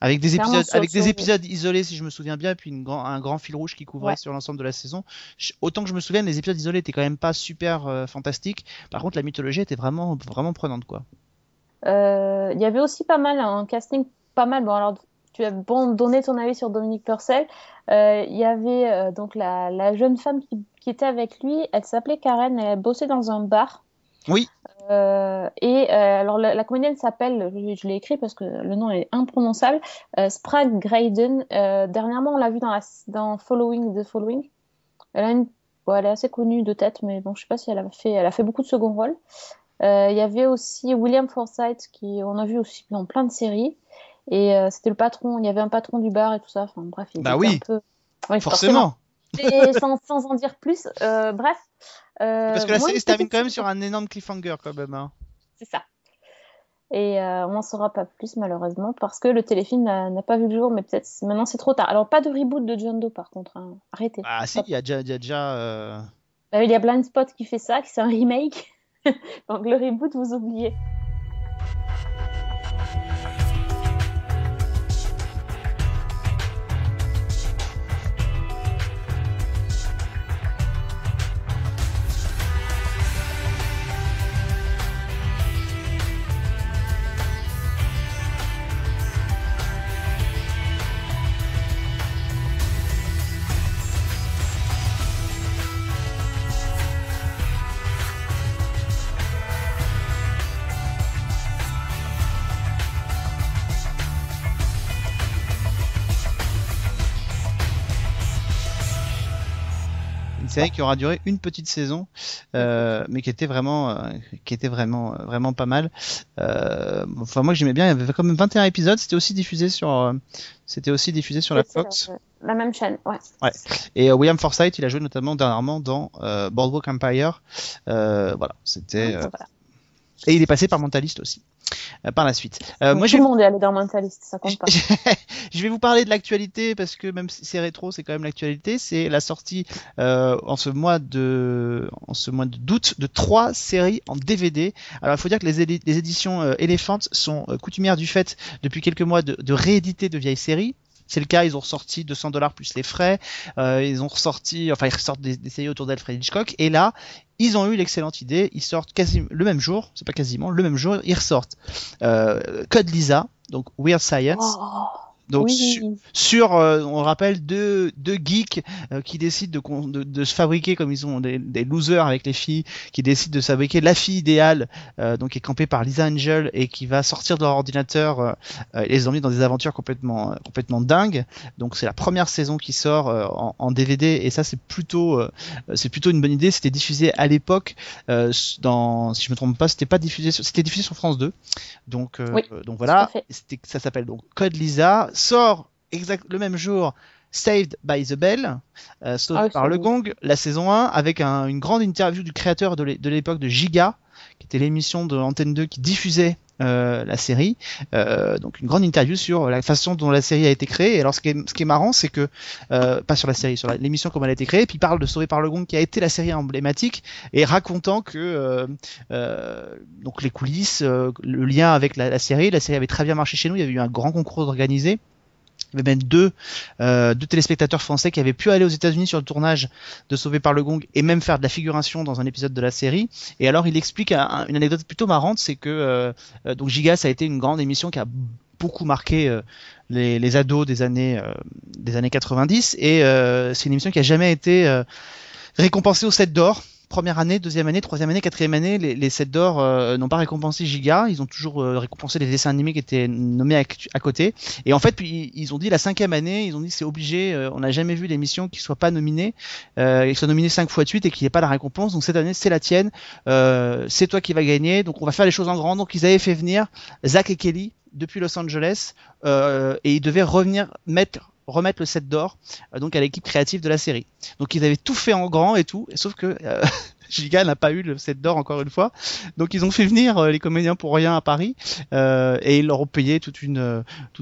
Avec des Clairement, épisodes, sur- avec des sur- épisodes isolés, si je me souviens bien, puis une grand- un grand fil rouge qui couvrait Ouais. sur l'ensemble de la saison. Je- autant que je me souvienne, les épisodes isolés étaient quand même pas super euh, fantastiques. Par contre, la mythologie était vraiment, vraiment prenante, quoi. Euh, Il y avait aussi pas mal, un casting pas mal. Bon, alors, tu as bon donné ton avis sur Dominique Purcell. Euh, Il y avait donc la, la jeune femme qui, qui était avec lui. Elle s'appelait Karen. Elle bossait dans un bar. Oui. Euh, et euh, alors la, la comédienne s'appelle, je, je l'ai écrit parce que le nom est imprononçable, euh, Sprague Graydon. Dernièrement, on l'a vu dans, la, dans Following the Following. Elle a une, bon, elle est assez connue de tête, mais bon, je sais pas si elle a fait, elle a fait beaucoup de second rôle. Il y avait aussi William Forsythe qui on a vu aussi dans plein de séries. Et c'était le patron, il y avait un patron du bar et tout ça. Enfin bref, il bah oui. un peu. forcément. Et sans, sans, en dire plus, bref. Parce que la série se termine quand même sur un énorme cliffhanger quand même. Hein. C'est ça. Et euh, on n'en saura pas plus malheureusement parce que le téléfilm n'a pas vu le jour, mais peut-être maintenant c'est trop tard. Alors pas de reboot de John Doe par contre, hein. arrêtez. Ah si, il y a déjà, y a déjà euh, bah, il y a Blind Spot qui fait ça, qui c'est un remake. Donc le reboot vous oubliez. Série qui aura duré une petite saison, euh, mais qui était vraiment, euh, qui était vraiment, euh, vraiment pas mal. Euh, enfin, moi, j'aimais bien. Il y avait quand même 21 épisodes. C'était aussi diffusé sur, euh, c'était aussi diffusé sur la Fox. La, même chaîne, ouais. Ouais. Et William Forsythe, il a joué notamment dernièrement dans Boardwalk Empire. voilà, c'était. Et il est passé par Mentalist aussi. Euh, par la suite. Euh, moi, tout le monde est allé dans ça compte pas. je vais vous parler de l'actualité parce que même si c'est rétro, c'est quand même l'actualité. C'est la sortie euh, en ce mois de en ce mois d'août de trois séries en DVD. Alors il faut dire que les, les éditions euh, Elephant sont euh, coutumières du fait depuis quelques mois de, de rééditer de vieilles séries. C'est le cas, ils ont ressorti 200 dollars plus les frais. Euh, ils ont ressorti, enfin ils ressortent des, des séries autour d'Alfred Hitchcock. Et là, ils ont eu l'excellente idée. Ils sortent le même jour, c'est pas quasiment le même jour, ils ressortent euh, Code Lisa, donc Weird Science. Oh. Donc sur, euh, on rappelle deux, deux geeks euh, qui décident de, de, se fabriquer comme ils ont des, des, losers avec les filles, qui décident de se fabriquer la fille idéale, euh, donc qui est campée par Lisa Angel et qui va sortir de leur ordinateur et les emmener dans des aventures complètement complètement dingues. Donc c'est la première saison qui sort en, en, DVD et ça c'est plutôt c'est plutôt une bonne idée. C'était diffusé à l'époque dans si je me trompe pas, c'était pas diffusé c'était diffusé sur France 2. Donc donc voilà, ça s'appelle donc Code Lisa sort exact le même jour Saved by the Bell, euh, ah par le gong, la saison 1, avec une grande interview du créateur de l'époque de Giga, qui était l'émission de Antenne 2 qui diffusait euh, la série. Euh, donc une grande interview sur la façon dont la série a été créée. Et alors ce qui est, ce qui est marrant, c'est que euh, pas sur la série, sur l'émission comme elle a été créée, puis il parle de Sauvé par le Gong qui a été la série emblématique et racontant que donc les coulisses, le lien avec la, la, série, la série avait très bien marché chez nous. Il y avait eu un grand concours organisé il y avait même deux, euh, deux téléspectateurs français qui avaient pu aller aux États-Unis sur le tournage de Sauvé par le Gong et même faire de la figuration dans un épisode de la série. Et alors il explique une anecdote plutôt marrante, c'est que euh, euh, donc Giga ça a été une grande émission qui a beaucoup marqué euh, les, ados des années euh, des années 90 et c'est une émission qui a jamais été récompensée au 7 d'or première année, deuxième année, troisième année, quatrième année, les, les sets d'or euh, n'ont pas récompensé Giga. Ils ont toujours euh, récompensé les dessins animés qui étaient nommés à, côté. Et en fait, puis, ils ont dit la cinquième année, ils ont dit c'est obligé. Euh, on n'a jamais vu d'émission qui soit pas nominée, qui soit nominée cinq fois de suite et qui n'ait pas la récompense. Donc cette année, c'est la tienne. c'est toi qui vas gagner. Donc on va faire les choses en grand. Donc ils avaient fait venir Zach et Kelly depuis Los Angeles et ils devaient revenir mettre remettre le set d'or euh, donc à l'équipe créative de la série. Donc ils avaient tout fait en grand et tout, sauf que euh, Giga n'a pas eu le set d'or encore une fois. Donc ils ont fait venir euh, les comédiens pour rien à Paris et ils leur ont payé tout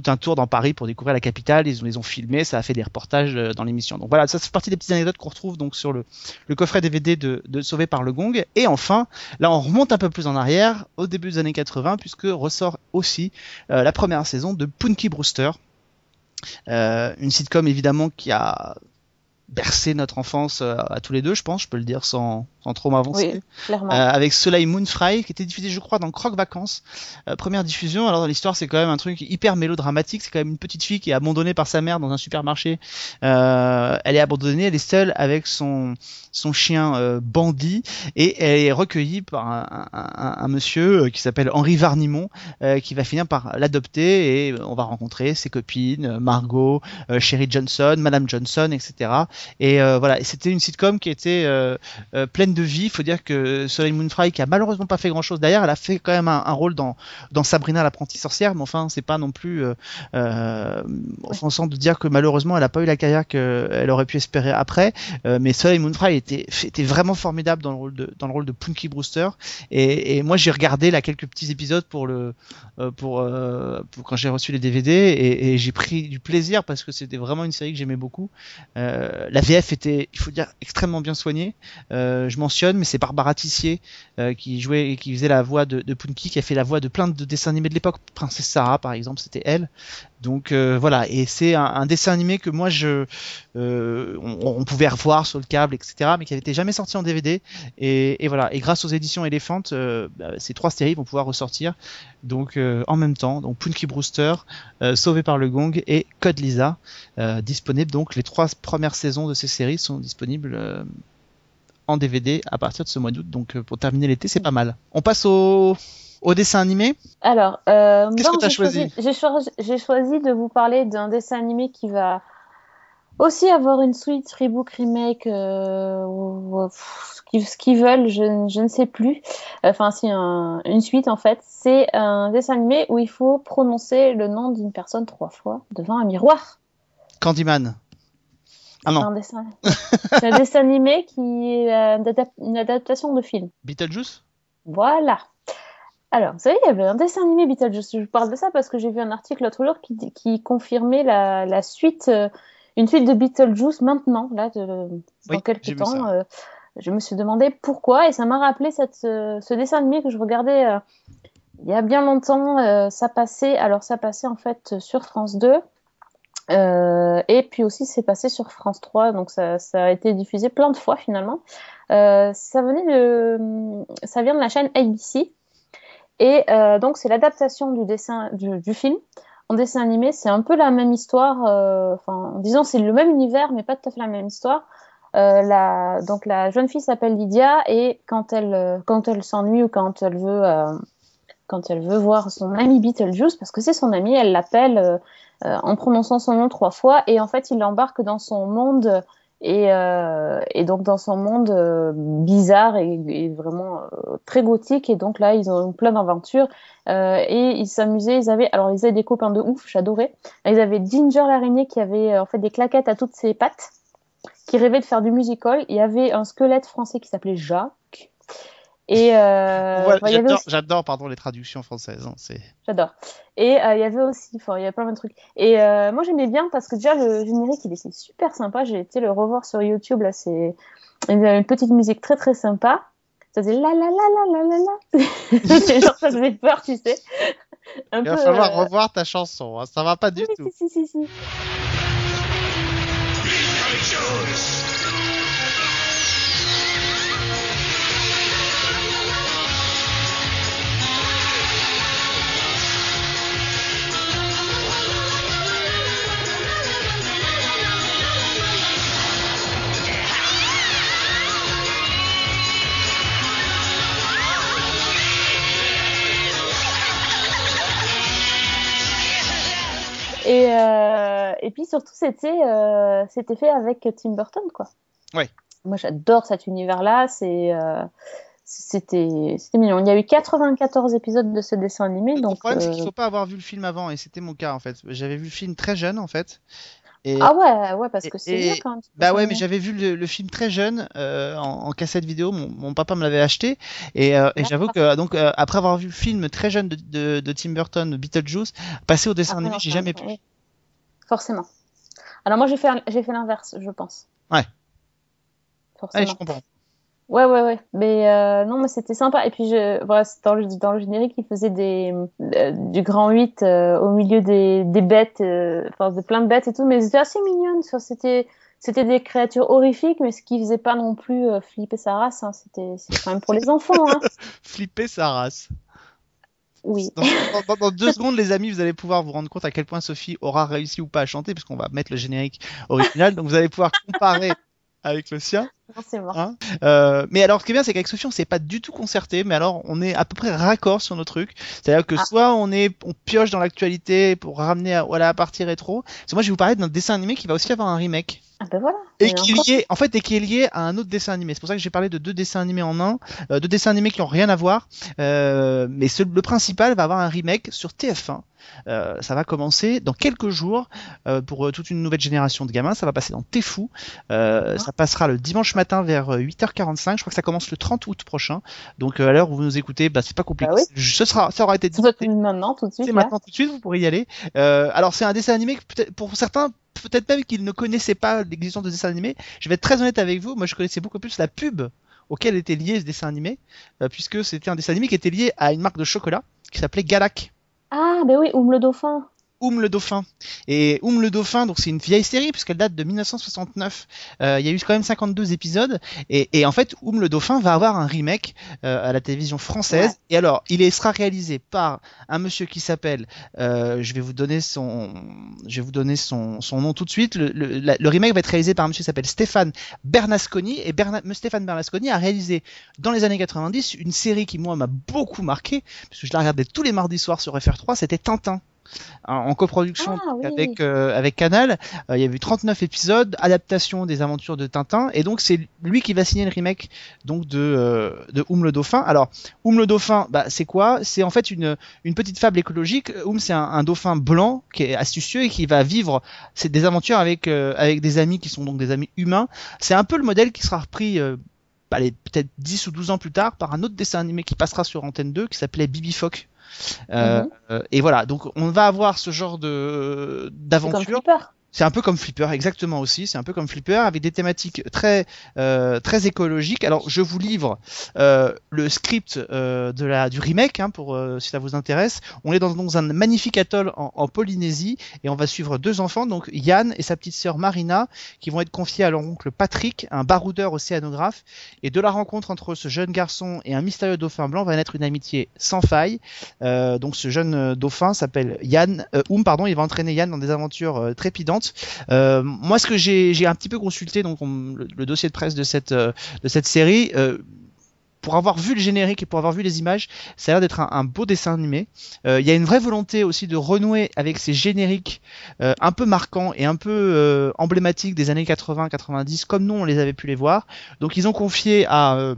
un tour dans Paris pour découvrir la capitale. Ils les ont filmés, ça a fait des reportages dans l'émission. Donc voilà, ça c'est partie des petites anecdotes qu'on retrouve donc sur le, le coffret DVD de, de Sauvé par le Gong. Et enfin, là on remonte un peu plus en arrière, au début des années 80, puisque ressort aussi la première saison de Punky Brewster. Euh, une sitcom évidemment qui a bercé notre enfance euh, à tous les deux, je pense, je peux le dire sans, sans trop m'avancer. Oui, euh, avec Soleil Moonfry, qui était diffusé, je crois, dans Croque Vacances. Euh, première diffusion. Alors, dans l'histoire, c'est quand même un truc hyper mélodramatique. C'est quand même une petite fille qui est abandonnée par sa mère dans un supermarché. Euh, elle est abandonnée, elle est seule avec son, son chien euh, bandit et elle est recueillie par un, un, un monsieur qui s'appelle Henri Varnimont, qui va finir par l'adopter et on va rencontrer ses copines, Margot, Sherry Johnson, Madame Johnson, etc. Et voilà, c'était une sitcom qui était pleine de vie. Il faut dire que Soleil Moonfry, qui a malheureusement pas fait grand chose derrière, elle a fait quand même un, rôle dans, dans Sabrina l'apprentie sorcière, mais enfin, c'est pas non plus euh, euh, offensant de dire que malheureusement, elle a pas eu la carrière qu'elle aurait pu espérer après. Euh, mais Soleil Moonfry était, était vraiment formidable dans le rôle de, dans le rôle de Punky Brewster. Et, moi, j'ai regardé là quelques petits épisodes pour le, pour, pour, quand j'ai reçu les DVD et, j'ai pris du plaisir parce que c'était vraiment une série que j'aimais beaucoup. la VF était, il faut dire, extrêmement bien soignée. Mentionne, mais c'est Barbara Tissier qui jouait et qui faisait la voix de, Punky, qui a fait la voix de plein de dessins animés de l'époque. Princesse Sarah, par exemple, c'était elle. Donc euh, voilà, et c'est un, dessin animé que moi je, euh, on, pouvait revoir sur le câble, etc., mais qui n'avait jamais sorti en DVD. Et, voilà, et grâce aux éditions Elephant, euh, bah, ces trois séries vont pouvoir ressortir. Donc en même temps, donc Punky Brewster, Sauvé par le Gong et Code Lisa, disponibles. Donc les trois premières saisons de ces séries sont disponibles en DVD à partir de ce mois d'août. Donc pour terminer l'été, c'est pas mal. On passe au au dessin animé Alors, euh, qu'est-ce que tu as choisi J'ai choisi, de vous parler d'un dessin animé qui va aussi avoir une suite, rebook, remake, euh, ou, ce qu'ils veulent, je, je, ne sais plus. Enfin, si une suite en fait, c'est un dessin animé où il faut prononcer le nom d'une personne trois fois devant un miroir. Candyman. Ah non. C'est un dessin animé qui est une adaptation de film. Beetlejuice? Voilà. Alors, vous savez, il y avait un dessin animé Beetlejuice. Je parle de ça parce que j'ai vu un article l'autre jour qui, qui confirmait la, la suite, euh, une suite de Beetlejuice maintenant, là, de, dans quelques temps. Euh, je me suis demandé pourquoi et ça m'a rappelé cette, ce dessin animé que je regardais euh, il y a bien longtemps. ça passait, alors ça passait en fait sur France 2. Et puis aussi, c'est passé sur France 3, donc ça, a été diffusé plein de fois finalement. ça venait de, ça vient de la chaîne ABC, et euh, donc, c'est l'adaptation du du, film. En dessin animé, c'est un peu la même histoire. Euh, enfin, disons, c'est le même univers, mais pas tout à fait la même histoire. Euh, donc, la jeune fille s'appelle Lydia et quand elle, euh, quand elle s'ennuie ou quand elle veut, euh, quand elle veut voir son ami Beetlejuice, parce que c'est son ami, elle l'appelle en prononçant son nom trois fois et en fait, il l'embarque dans son monde et, euh, donc dans son monde euh, bizarre et, vraiment euh, très gothique. Et donc là, ils ont plein d'aventures euh, et ils s'amusaient. Ils avaient, alors ils avaient des copains de ouf, j'adorais. Ils avaient Ginger l'araignée qui avait en fait des claquettes à toutes ses pattes, qui rêvait de faire du musical. Il y avait un squelette français qui s'appelait Jacques. Et euh, j'adore, pardon, les traductions françaises. Hein, c'est... J'adore. Et euh, il y avait aussi, enfin, il y a plein de trucs. Et euh, moi, j'aimais bien parce que déjà le générique, il était super sympa. J'ai été le revoir sur YouTube. Là, c'est une petite musique très très sympa. Ça faisait la la la la la la la. genre ça faisait peur, tu sais. Un il va falloir revoir ta chanson. Hein. Ça va pas du tout. Si si si si. Et, euh, et puis surtout, c'était euh, c'était fait avec Tim Burton, quoi. Oui. Moi, j'adore cet univers-là. C'est euh, c'était c'était mignon. Il y a eu 94 épisodes de ce dessin animé. Le donc, problème, c'est qu'il faut pas avoir vu le film avant, et c'était mon cas en fait. J'avais vu le film très jeune en fait. Et, ah ouais, ouais, parce que c'est bien quand même. Bah ouais, mais j'avais vu le, film très jeune euh, en, cassette vidéo. Mon, mon papa me l'avait acheté et, euh, et j'avoue que donc euh, après avoir vu le film très jeune de, de, de Tim Burton, Beetlejuice, passer au dessin animé, j'ai jamais pu. Forcément. Alors moi j'ai fait j'ai fait l'inverse, je pense. Ouais. Forcément. Ouais, je comprends. Ouais, ouais, ouais. Mais euh, non, mais c'était sympa. Et puis, je, voilà, dans, le, dans le générique, il faisait des, euh, du grand 8 euh, au milieu des, des bêtes, enfin, de plein de bêtes et tout. Mais c'était assez mignonne. C'était, c'était des créatures horrifiques, mais ce qui faisait pas non plus flipper sa race. Hein. C'était, quand même pour les enfants. Hein. flipper sa race. Oui. Dans, dans, deux secondes, les amis, vous allez pouvoir vous rendre compte à quel point Sophie aura réussi ou pas à chanter, puisqu'on va mettre le générique original. Donc, vous allez pouvoir comparer avec le sien. Hein euh, mais alors, ce qui est bien, c'est qu'avec Sophie, on s'est pas du tout concerté, mais alors, on est à peu près raccord sur nos trucs. C'est-à-dire que ah. soit on est, on pioche dans l'actualité pour ramener à, voilà, à partie rétro. Parce moi, je vais vous parler d'un dessin animé qui va aussi avoir un remake. Ah ben voilà. Et qui est lié, en fait, et qui est lié à un autre dessin animé. C'est pour ça que j'ai parlé de deux dessins animés en un, euh, deux dessins animés qui ont rien à voir. Euh, mais ce, le principal va avoir un remake sur TF1. Euh, ça va commencer dans quelques jours euh, pour euh, toute une nouvelle génération de gamins. Ça va passer dans Tefou. Euh, Ça passera le dimanche matin vers 8h45. Je crois que ça commence le 30 août prochain. Donc à l'heure où vous nous écoutez, bah, c'est pas compliqué. Bah oui. Ce sera, ça aura été dit. C'est maintenant, tout de suite. C'est maintenant tout de suite, vous pourrez y aller. Euh, alors c'est un dessin animé que pour certains, peut-être même qu'ils ne connaissaient pas l'existence de dessin animé. Je vais être très honnête avec vous, moi je connaissais beaucoup plus la pub auquel était lié ce dessin animé, euh, puisque c'était un dessin animé qui était lié à une marque de chocolat qui s'appelait Galac. Ah, ben oui, Oum le dauphin. Oum le dauphin. Et Oum le dauphin, donc c'est une vieille série puisqu'elle date de 1969. Euh, il y a eu quand même 52 épisodes et, et en fait Oum le dauphin va avoir un remake euh, à la télévision française. Ouais. Et alors il est, sera réalisé par un monsieur qui s'appelle, euh, je vais vous donner son, je vais vous donner son, son nom tout de suite. Le, le, la- le remake va être réalisé par un monsieur qui s'appelle Stéphane Bernasconi et Berna, Stéphane Bernasconi a réalisé dans les années 90 une série qui moi m'a beaucoup marqué parce que je la regardais tous les mardis soirs sur FR3. C'était Tintin en coproduction Ah, oui. avec euh, avec Canal. Euh, il y a eu 39 épisodes, adaptation des aventures de Tintin, et donc c'est lui qui va signer le remake donc de euh, de Oum le dauphin. Alors Oum le dauphin, bah, c'est quoi? C'est en fait une une petite fable écologique. Oum c'est un, un dauphin blanc qui est astucieux et qui va vivre c'est des aventures avec euh, avec des amis qui sont donc des amis humains. C'est un peu le modèle qui sera repris peut-être 10 ou 12 ans plus tard par un autre dessin animé qui passera sur Antenne 2 qui s'appelait Bibi Phoque. Euh, Mhm. euh, et voilà, donc on va avoir ce genre de d'aventure. C'est un peu comme Flipper, exactement aussi. C'est un peu comme Flipper avec des thématiques très euh, très écologiques. Alors je vous livre euh, le script euh, de la du remake hein, pour euh, si ça vous intéresse. On est dans, dans un magnifique atoll en, en Polynésie et on va suivre deux enfants, donc Yann et sa petite sœur Marina, qui vont être confiés à leur oncle Patrick, un baroudeur océanographe. Et de la rencontre entre ce jeune garçon et un mystérieux dauphin blanc va naître une amitié sans faille. Euh, donc ce jeune euh, dauphin s'appelle Yann, Oum, pardon, il va entraîner Yann dans des aventures euh, Euh, moi, ce que j'ai un petit peu consulté, donc on- le, le dossier de presse de cette euh, de cette série. euh, pour avoir vu le générique et pour avoir vu les images, ça a l'air d'être un, un beau dessin animé. Il y a une vraie volonté aussi de renouer avec ces génériques un peu marquants et un peu emblématiques des années 80-90, comme nous on les avait pu les voir. Donc ils ont confié à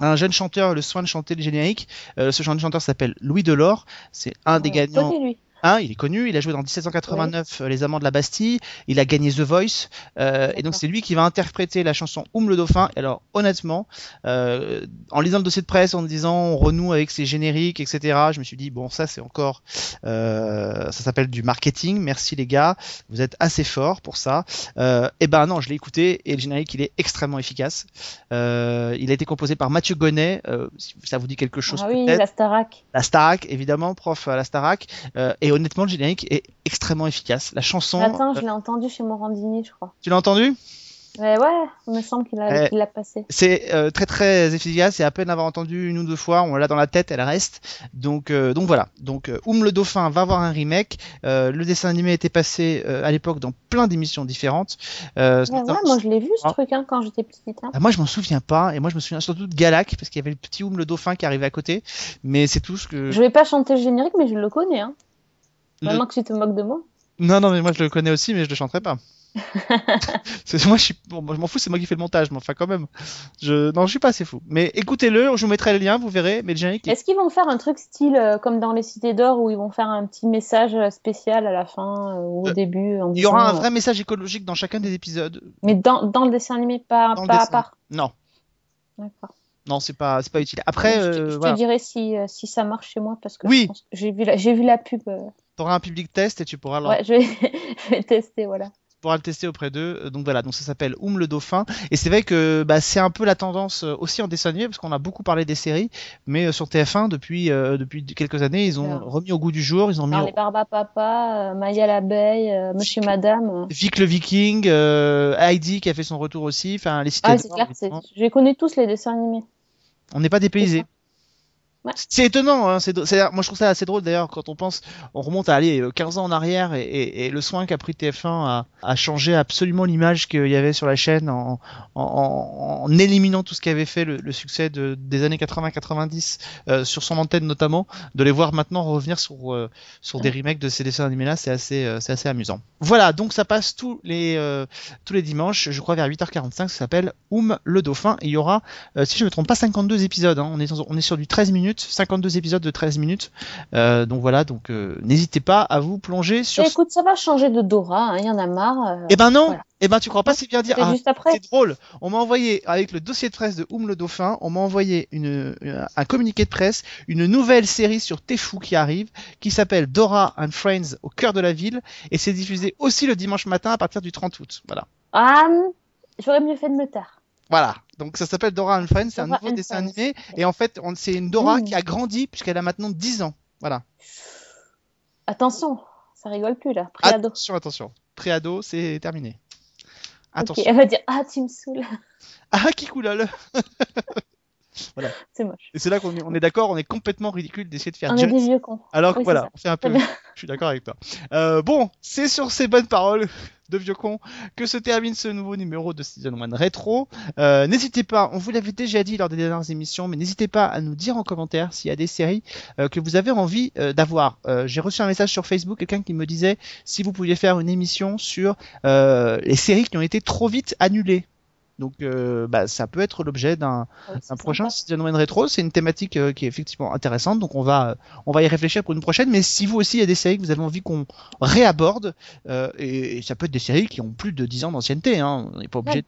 un jeune chanteur le soin de chanter le générique. Euh, ce jeune chanteur s'appelle Louis Delors. C'est un des gagnants. lui. Hein, il est connu, il a joué dans 1789 euh, Les Amants de la Bastille, il a gagné The Voice, euh, et donc c'est lui qui va interpréter la chanson Oum le Dauphin. Et alors honnêtement, euh, en lisant le dossier de presse, en me disant on renoue avec ses génériques, etc., je me suis dit bon ça c'est encore, euh, ça s'appelle du marketing. Merci les gars, vous êtes assez forts pour ça. Euh, et ben non, je l'ai écouté et le générique il est extrêmement efficace. Euh, il a été composé par Mathieu Gonnet, euh, si ça vous dit quelque chose Ah oui, la Starac. la Starac, évidemment, prof à la Starac. Et honnêtement, le générique est extrêmement efficace. La chanson, Attends, je euh, l'ai entendu chez Morandini, je crois. tu l'as entendu? Mais ouais, il me semble qu'il a, Eh. l'a passé. C'est euh, très très efficace et à peine avoir entendu une ou deux fois, on l'a dans la tête, elle reste. Donc euh, donc voilà. Donc Oum le Dauphin va avoir un remake. Euh, le dessin animé était passé à l'époque dans plein d'émissions différentes. Ouais, moi je l'ai vu ce Ah. truc hein, quand j'étais petite. Hein. Ah, moi je m'en souviens pas et moi je me souviens surtout de Galac parce qu'il y avait le petit Oum le Dauphin qui arrivait à côté. Mais c'est tout ce que. Je vais pas chanter le générique, mais je le connais. Hein. Le- Maintenant que tu te moques de moi. Non, non, mais moi je le connais aussi, mais je le chanterai pas. Moi, je suis, bon, moi, je m'en fous, c'est moi qui fais le montage, mais enfin quand même. Je, non, je suis pas assez fou. Mais écoutez-le, je vous mettrai le lien, vous verrez. Mais le est- Est-ce qu'ils vont faire un truc style euh, comme dans les Cités d'Or où ils vont faire un petit message euh, spécial à la fin euh, ou au Euh, début en il y aura un vrai message écologique dans chacun des épisodes. Mais dans, dans le dessin animé, pas, le pas à part. Non, D'accord. non, c'est pas, pas utile. Après, je te, dirai si, si ça marche chez moi parce que Oui. j'ai vu la, vu la pub. Euh, t'auras un public test et tu pourras, leur- Ouais, je vais, je vais tester, voilà. tu pourras le tester auprès d'eux. Euh, Donc voilà, donc ça s'appelle Oum le Dauphin. Et c'est vrai que bah, c'est un peu la tendance euh, aussi en dessin animé, parce qu'on a beaucoup parlé des séries, mais euh, sur TF1 depuis euh, depuis quelques années, ils ont remis au goût du jour, ils ont mis Alors, au- les Barbapapa, euh, Maya l'abeille, euh, Monsieur Madame. Vic le Viking, Heidi qui a fait son retour aussi, enfin les cités Ah, c'est clair, les connais tous les dessins animés. On n'est pas C'est étonnant, hein, c'est, moi je trouve ça assez drôle d'ailleurs quand on pense, on remonte à aller 15 ans en arrière et, le soin qu'a pris TF1 a, changé absolument l'image qu'il y avait sur la chaîne en, en, éliminant tout ce qui avait fait le, succès de, des années 80-90 euh, sur son antenne notamment, de les voir maintenant revenir sur, euh, sur des remakes de ces dessins animés là, c'est assez, euh, c'est assez amusant. Voilà, donc ça passe tous les, tous les dimanches, je crois vers 8h45, ça s'appelle Oum le Dauphin. Et il y aura, si je ne me trompe pas, 52 épisodes, hein. on, est, on est sur du 13 minutes 52 épisodes de 13 minutes. Euh, donc voilà, donc euh, n'hésitez pas à vous plonger sur. écoute, ça va changer de Dora, hein, il y en a marre. Euh, eh ben non, eh ben tu crois pas c'est bien dire. Ah, c'est drôle. On m'a envoyé avec le dossier de presse de Oum le Dauphin, on m'a envoyé une, un communiqué de presse, une nouvelle série sur Tefou qui arrive, qui s'appelle Dora and Friends au cœur de la ville, et c'est diffusé aussi le dimanche matin à partir du 30 août. Voilà. Ah, j'aurais mieux fait de me taire. Voilà, donc ça s'appelle Dora and Friends, c'est un nouveau dessin animé, et en fait, c'est une Dora qui a grandi puisqu'elle a maintenant 10 ans. Voilà. Attention, ça rigole plus là. Préado. Attention, attention. Préado, c'est terminé. Attention. elle va dire Ah, tu me saoules. Ah, qui coulole Voilà. C'est moche. Et c'est là qu'on est, on est d'accord, on est complètement ridicule d'essayer de faire On est des vieux cons. Alors que voilà, on fait un peu. Je suis d'accord avec toi. Euh, bon, c'est sur ces bonnes paroles de vieux cons que se termine ce nouveau numéro de Season 1 Retro. Euh, n'hésitez pas, on vous l'avait déjà dit lors des dernières émissions, mais n'hésitez pas à nous dire en commentaire s'il y a des séries euh, que vous avez envie euh, d'avoir. Euh, j'ai reçu un message sur Facebook, quelqu'un qui me disait si vous pouviez faire une émission sur les séries qui ont été trop vite annulées. Donc euh, bah, ça peut être l'objet d'un prochain Season 1 Retro. C'est une thématique euh, qui est effectivement intéressante, donc on va on va y réfléchir pour une prochaine. Mais si vous aussi il y a des séries que vous avez envie qu'on réaborde, euh, et, ça peut être des séries qui ont plus de 10 ans d'ancienneté, hein, on n'est pas obligé.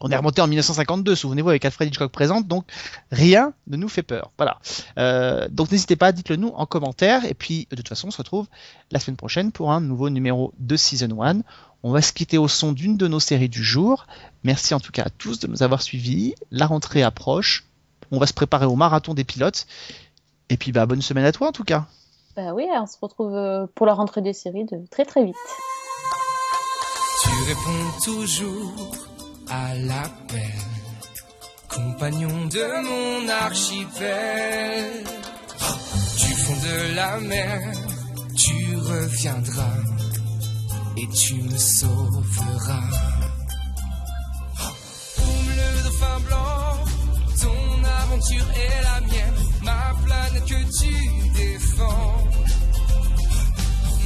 On est remonté en 1952, souvenez-vous, avec Alfred Hitchcock présente, donc rien ne nous fait peur. Voilà. Euh, donc n'hésitez pas, dites-le nous en commentaire. Et puis, de toute façon, on se retrouve la semaine prochaine pour un nouveau numéro de Season 1. On va se quitter au son d'une de nos séries du jour. Merci en tout cas à tous de nous avoir suivis. La rentrée approche. On va se préparer au marathon des pilotes. Et puis, bah, bonne semaine à toi en tout cas. Bah oui, on se retrouve euh, pour la rentrée des séries de très très vite. Tu réponds toujours à l'appel, compagnon de mon archipel. Du fond de la mer, tu reviendras et tu me sauveras. Comme le dauphin blanc, ton aventure est la mienne, ma planète que tu défends.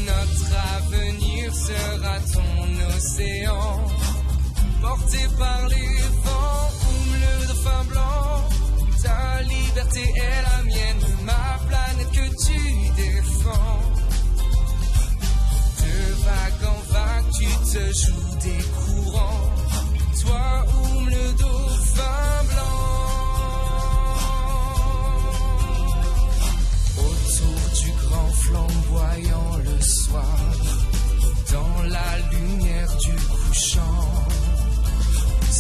Notre avenir sera ton océan porté par les vents, comme le dauphin blanc. Ta liberté est la mienne, ma planète que tu défends. De vague en vague, tu te joues des courants. Toi, ou le dauphin blanc. Autour du grand flamboyant le soir, dans la lumière du couchant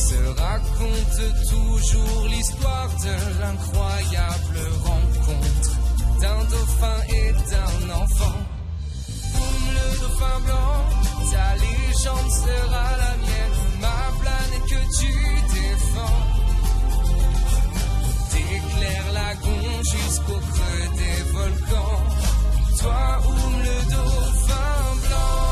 se raconte toujours l'histoire de l'incroyable rencontre d'un dauphin et d'un enfant. Boum, le dauphin blanc, ta légende sera la mienne, ma planète que tu défends. T'éclaires la jusqu'au creux des volcans, toi, Oum, le dauphin blanc.